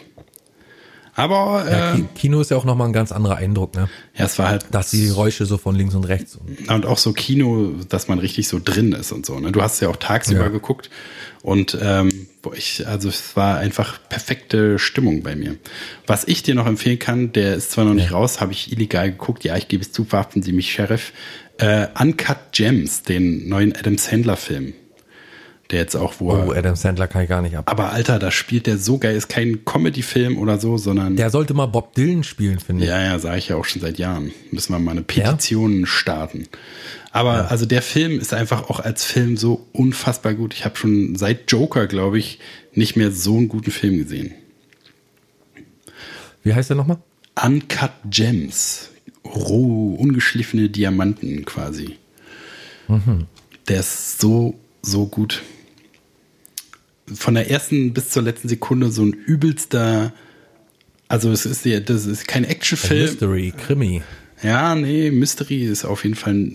Aber Ja, äh, Ki- Kino ist ja auch nochmal ein ganz anderer Eindruck, ne? ja, es war halt Dass die Geräusche so von links und rechts. Und und auch so Kino, dass man richtig so drin ist und so. Ne? Du hast es ja auch tagsüber Ja. geguckt und ähm, wo ich, also es war einfach perfekte Stimmung bei mir. Was ich dir noch empfehlen kann, der ist zwar noch nicht raus, habe ich illegal geguckt. Ja, ich gebe es zu, verhaften Sie mich, Sheriff. Äh, Uncut Gems, den neuen Adam Sandler Film. Der jetzt auch, wo Oh, Adam Sandler kann ich gar nicht ab. aber Alter, da spielt der so geil, ist kein Comedy-Film oder so, sondern Der sollte mal Bob Dylan spielen, finde ich. Ja, ja, sage ich ja auch schon seit Jahren. Müssen wir mal eine Petition starten. Aber also der Film ist einfach auch als Film so unfassbar gut. Ich habe schon seit Joker, glaube ich, nicht mehr so einen guten Film gesehen. Wie heißt der nochmal? Uncut Gems. Roh, ungeschliffene Diamanten quasi. Der ist so, so gut. Von der ersten bis zur letzten Sekunde so ein übelster. Also es ist ja, das ist kein Actionfilm. Mystery, Krimi. Ja, nee, Mystery ist auf jeden Fall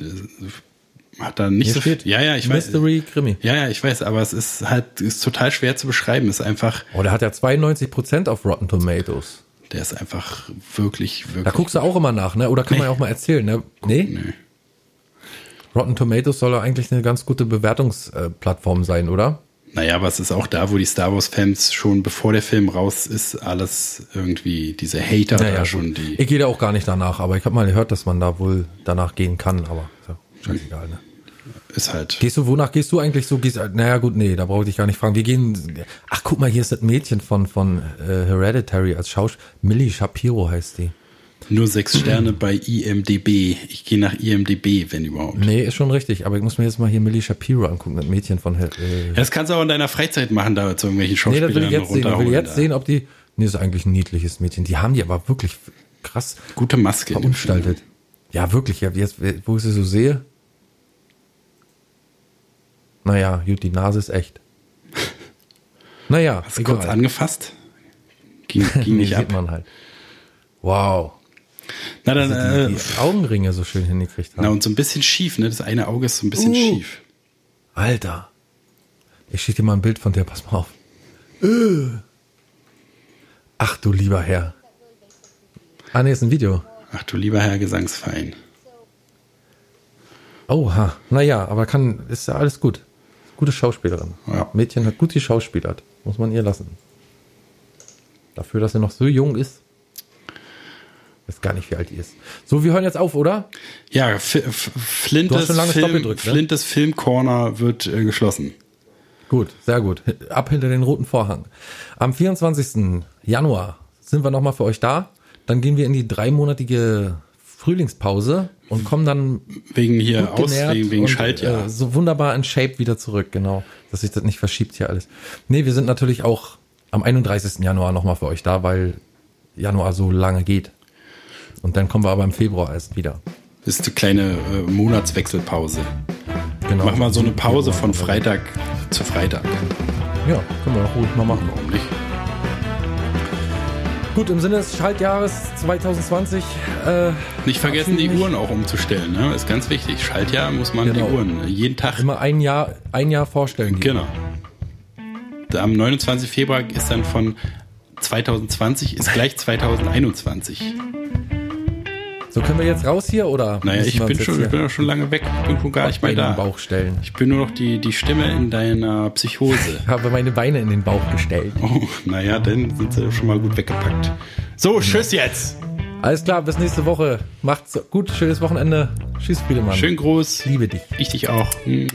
hat da nicht Hier so steht viel. Ja, ja, ich weiß. Mystery, Krimi. Ja, ja, ich weiß, aber es ist halt ist total schwer zu beschreiben. Es ist einfach, Oh, der hat ja 92% auf Rotten Tomatoes. Der ist einfach wirklich, wirklich. Da guckst du auch immer nach, ne? Oder kann man Nee. ja auch mal erzählen, ne? Nee? Nee. Rotten Tomatoes soll ja eigentlich eine ganz gute Bewertungsplattform sein, oder? Naja, aber es ist auch da, wo die Star Wars-Fans schon, bevor der Film raus ist, alles irgendwie, diese Hater da schon, die. Ich gehe da auch gar nicht danach, aber ich habe mal gehört, dass man da wohl danach gehen kann, aber ja, scheißegal, ne? Ist halt. Gehst du, wonach gehst du eigentlich so? Gehst, naja, gut, nee, da brauche ich dich gar nicht fragen. Wir gehen, ach, guck mal, hier ist das Mädchen von, von äh, Hereditary als Schauspiel. Millie Shapiro heißt die. Nur sechs Sterne bei IMDB. Ich gehe nach IMDB, wenn überhaupt. Nee, ist schon richtig, aber ich muss mir jetzt mal hier Millie Shapiro angucken, das Mädchen von, äh, Das kannst du auch in deiner Freizeit machen, da zu irgendwelchen Nee, Schauspielern das will ich jetzt sehen. Ich will jetzt da. sehen, ob die. Nee, ist eigentlich ein niedliches Mädchen. Die haben die aber wirklich krass Gute Maske. verunstaltet. Ja, wirklich. Ja, jetzt, wo ich sie so sehe. Naja, gut, die Nase ist echt. Naja, Hast du kurz angefasst? Ging, ging nicht sieht ab. man halt. Wow. Na dann, Die, äh, die Augenringe so schön hingekriegt na haben. und so ein bisschen schief, ne? Das eine Auge ist so ein bisschen Uh. schief. Alter. Ich schicke dir mal ein Bild von der, pass mal auf. Äh. Ach du lieber Herr. Ah, nee, ist ein Video. Ach du lieber Herr Gesangsverein. Oha, naja, aber kann, ist ja alles gut. Gute Schauspielerin. Ja. Mädchen hat gut geschauspielert. Muss man ihr lassen. Dafür, dass sie noch so jung ist. Weiß gar nicht, wie alt die ist. So, wir hören jetzt auf, oder? Ja, F F Du Flintes, Film, gedrückt, ne? Flintes Filmcorner wird äh, geschlossen. Gut, sehr gut. Ab hinter den roten Vorhang. Am 24. Januar sind wir nochmal für euch da. Dann gehen wir in die dreimonatige Frühlingspause und kommen dann Wegen hier aus, wegen, wegen und, Schaltjahr. Äh, so wunderbar in Shape wieder zurück, genau. Dass sich das nicht verschiebt hier alles. Nee, wir sind natürlich auch am 31. Januar nochmal für euch da, weil Januar so lange geht. Und dann kommen wir aber im Februar erst wieder. Ist eine kleine äh, Monatswechselpause. Genau. Mach mal so eine Pause von Freitag zu Freitag. Ja, können wir auch ruhig mal machen. Warum nicht? Gut, im Sinne des Schaltjahres 2020, äh, Nicht vergessen, die nicht. Uhren auch umzustellen. Ne? Ist ganz wichtig. Schaltjahr muss man Genau. die Uhren jeden Tag. immer ein Jahr, ein Jahr vorstellen. Genau. Am 29. Februar ist dann von 2020 ist gleich 2021. So können wir jetzt raus hier oder? Naja, ich bin schon, ich bin schon lange weg. Ich bin schon gar nicht mehr da. Bauch stellen. Ich bin nur noch die, die Stimme in deiner Psychose. Ich habe meine Beine in den Bauch gestellt. Oh, naja, dann sind sie schon mal gut weggepackt. So, tschüss jetzt. Alles klar, bis nächste Woche. Macht's gut, schönes Wochenende. Tschüss, Friedemann. Schönen Gruß. Liebe dich. Ich dich auch. Hm.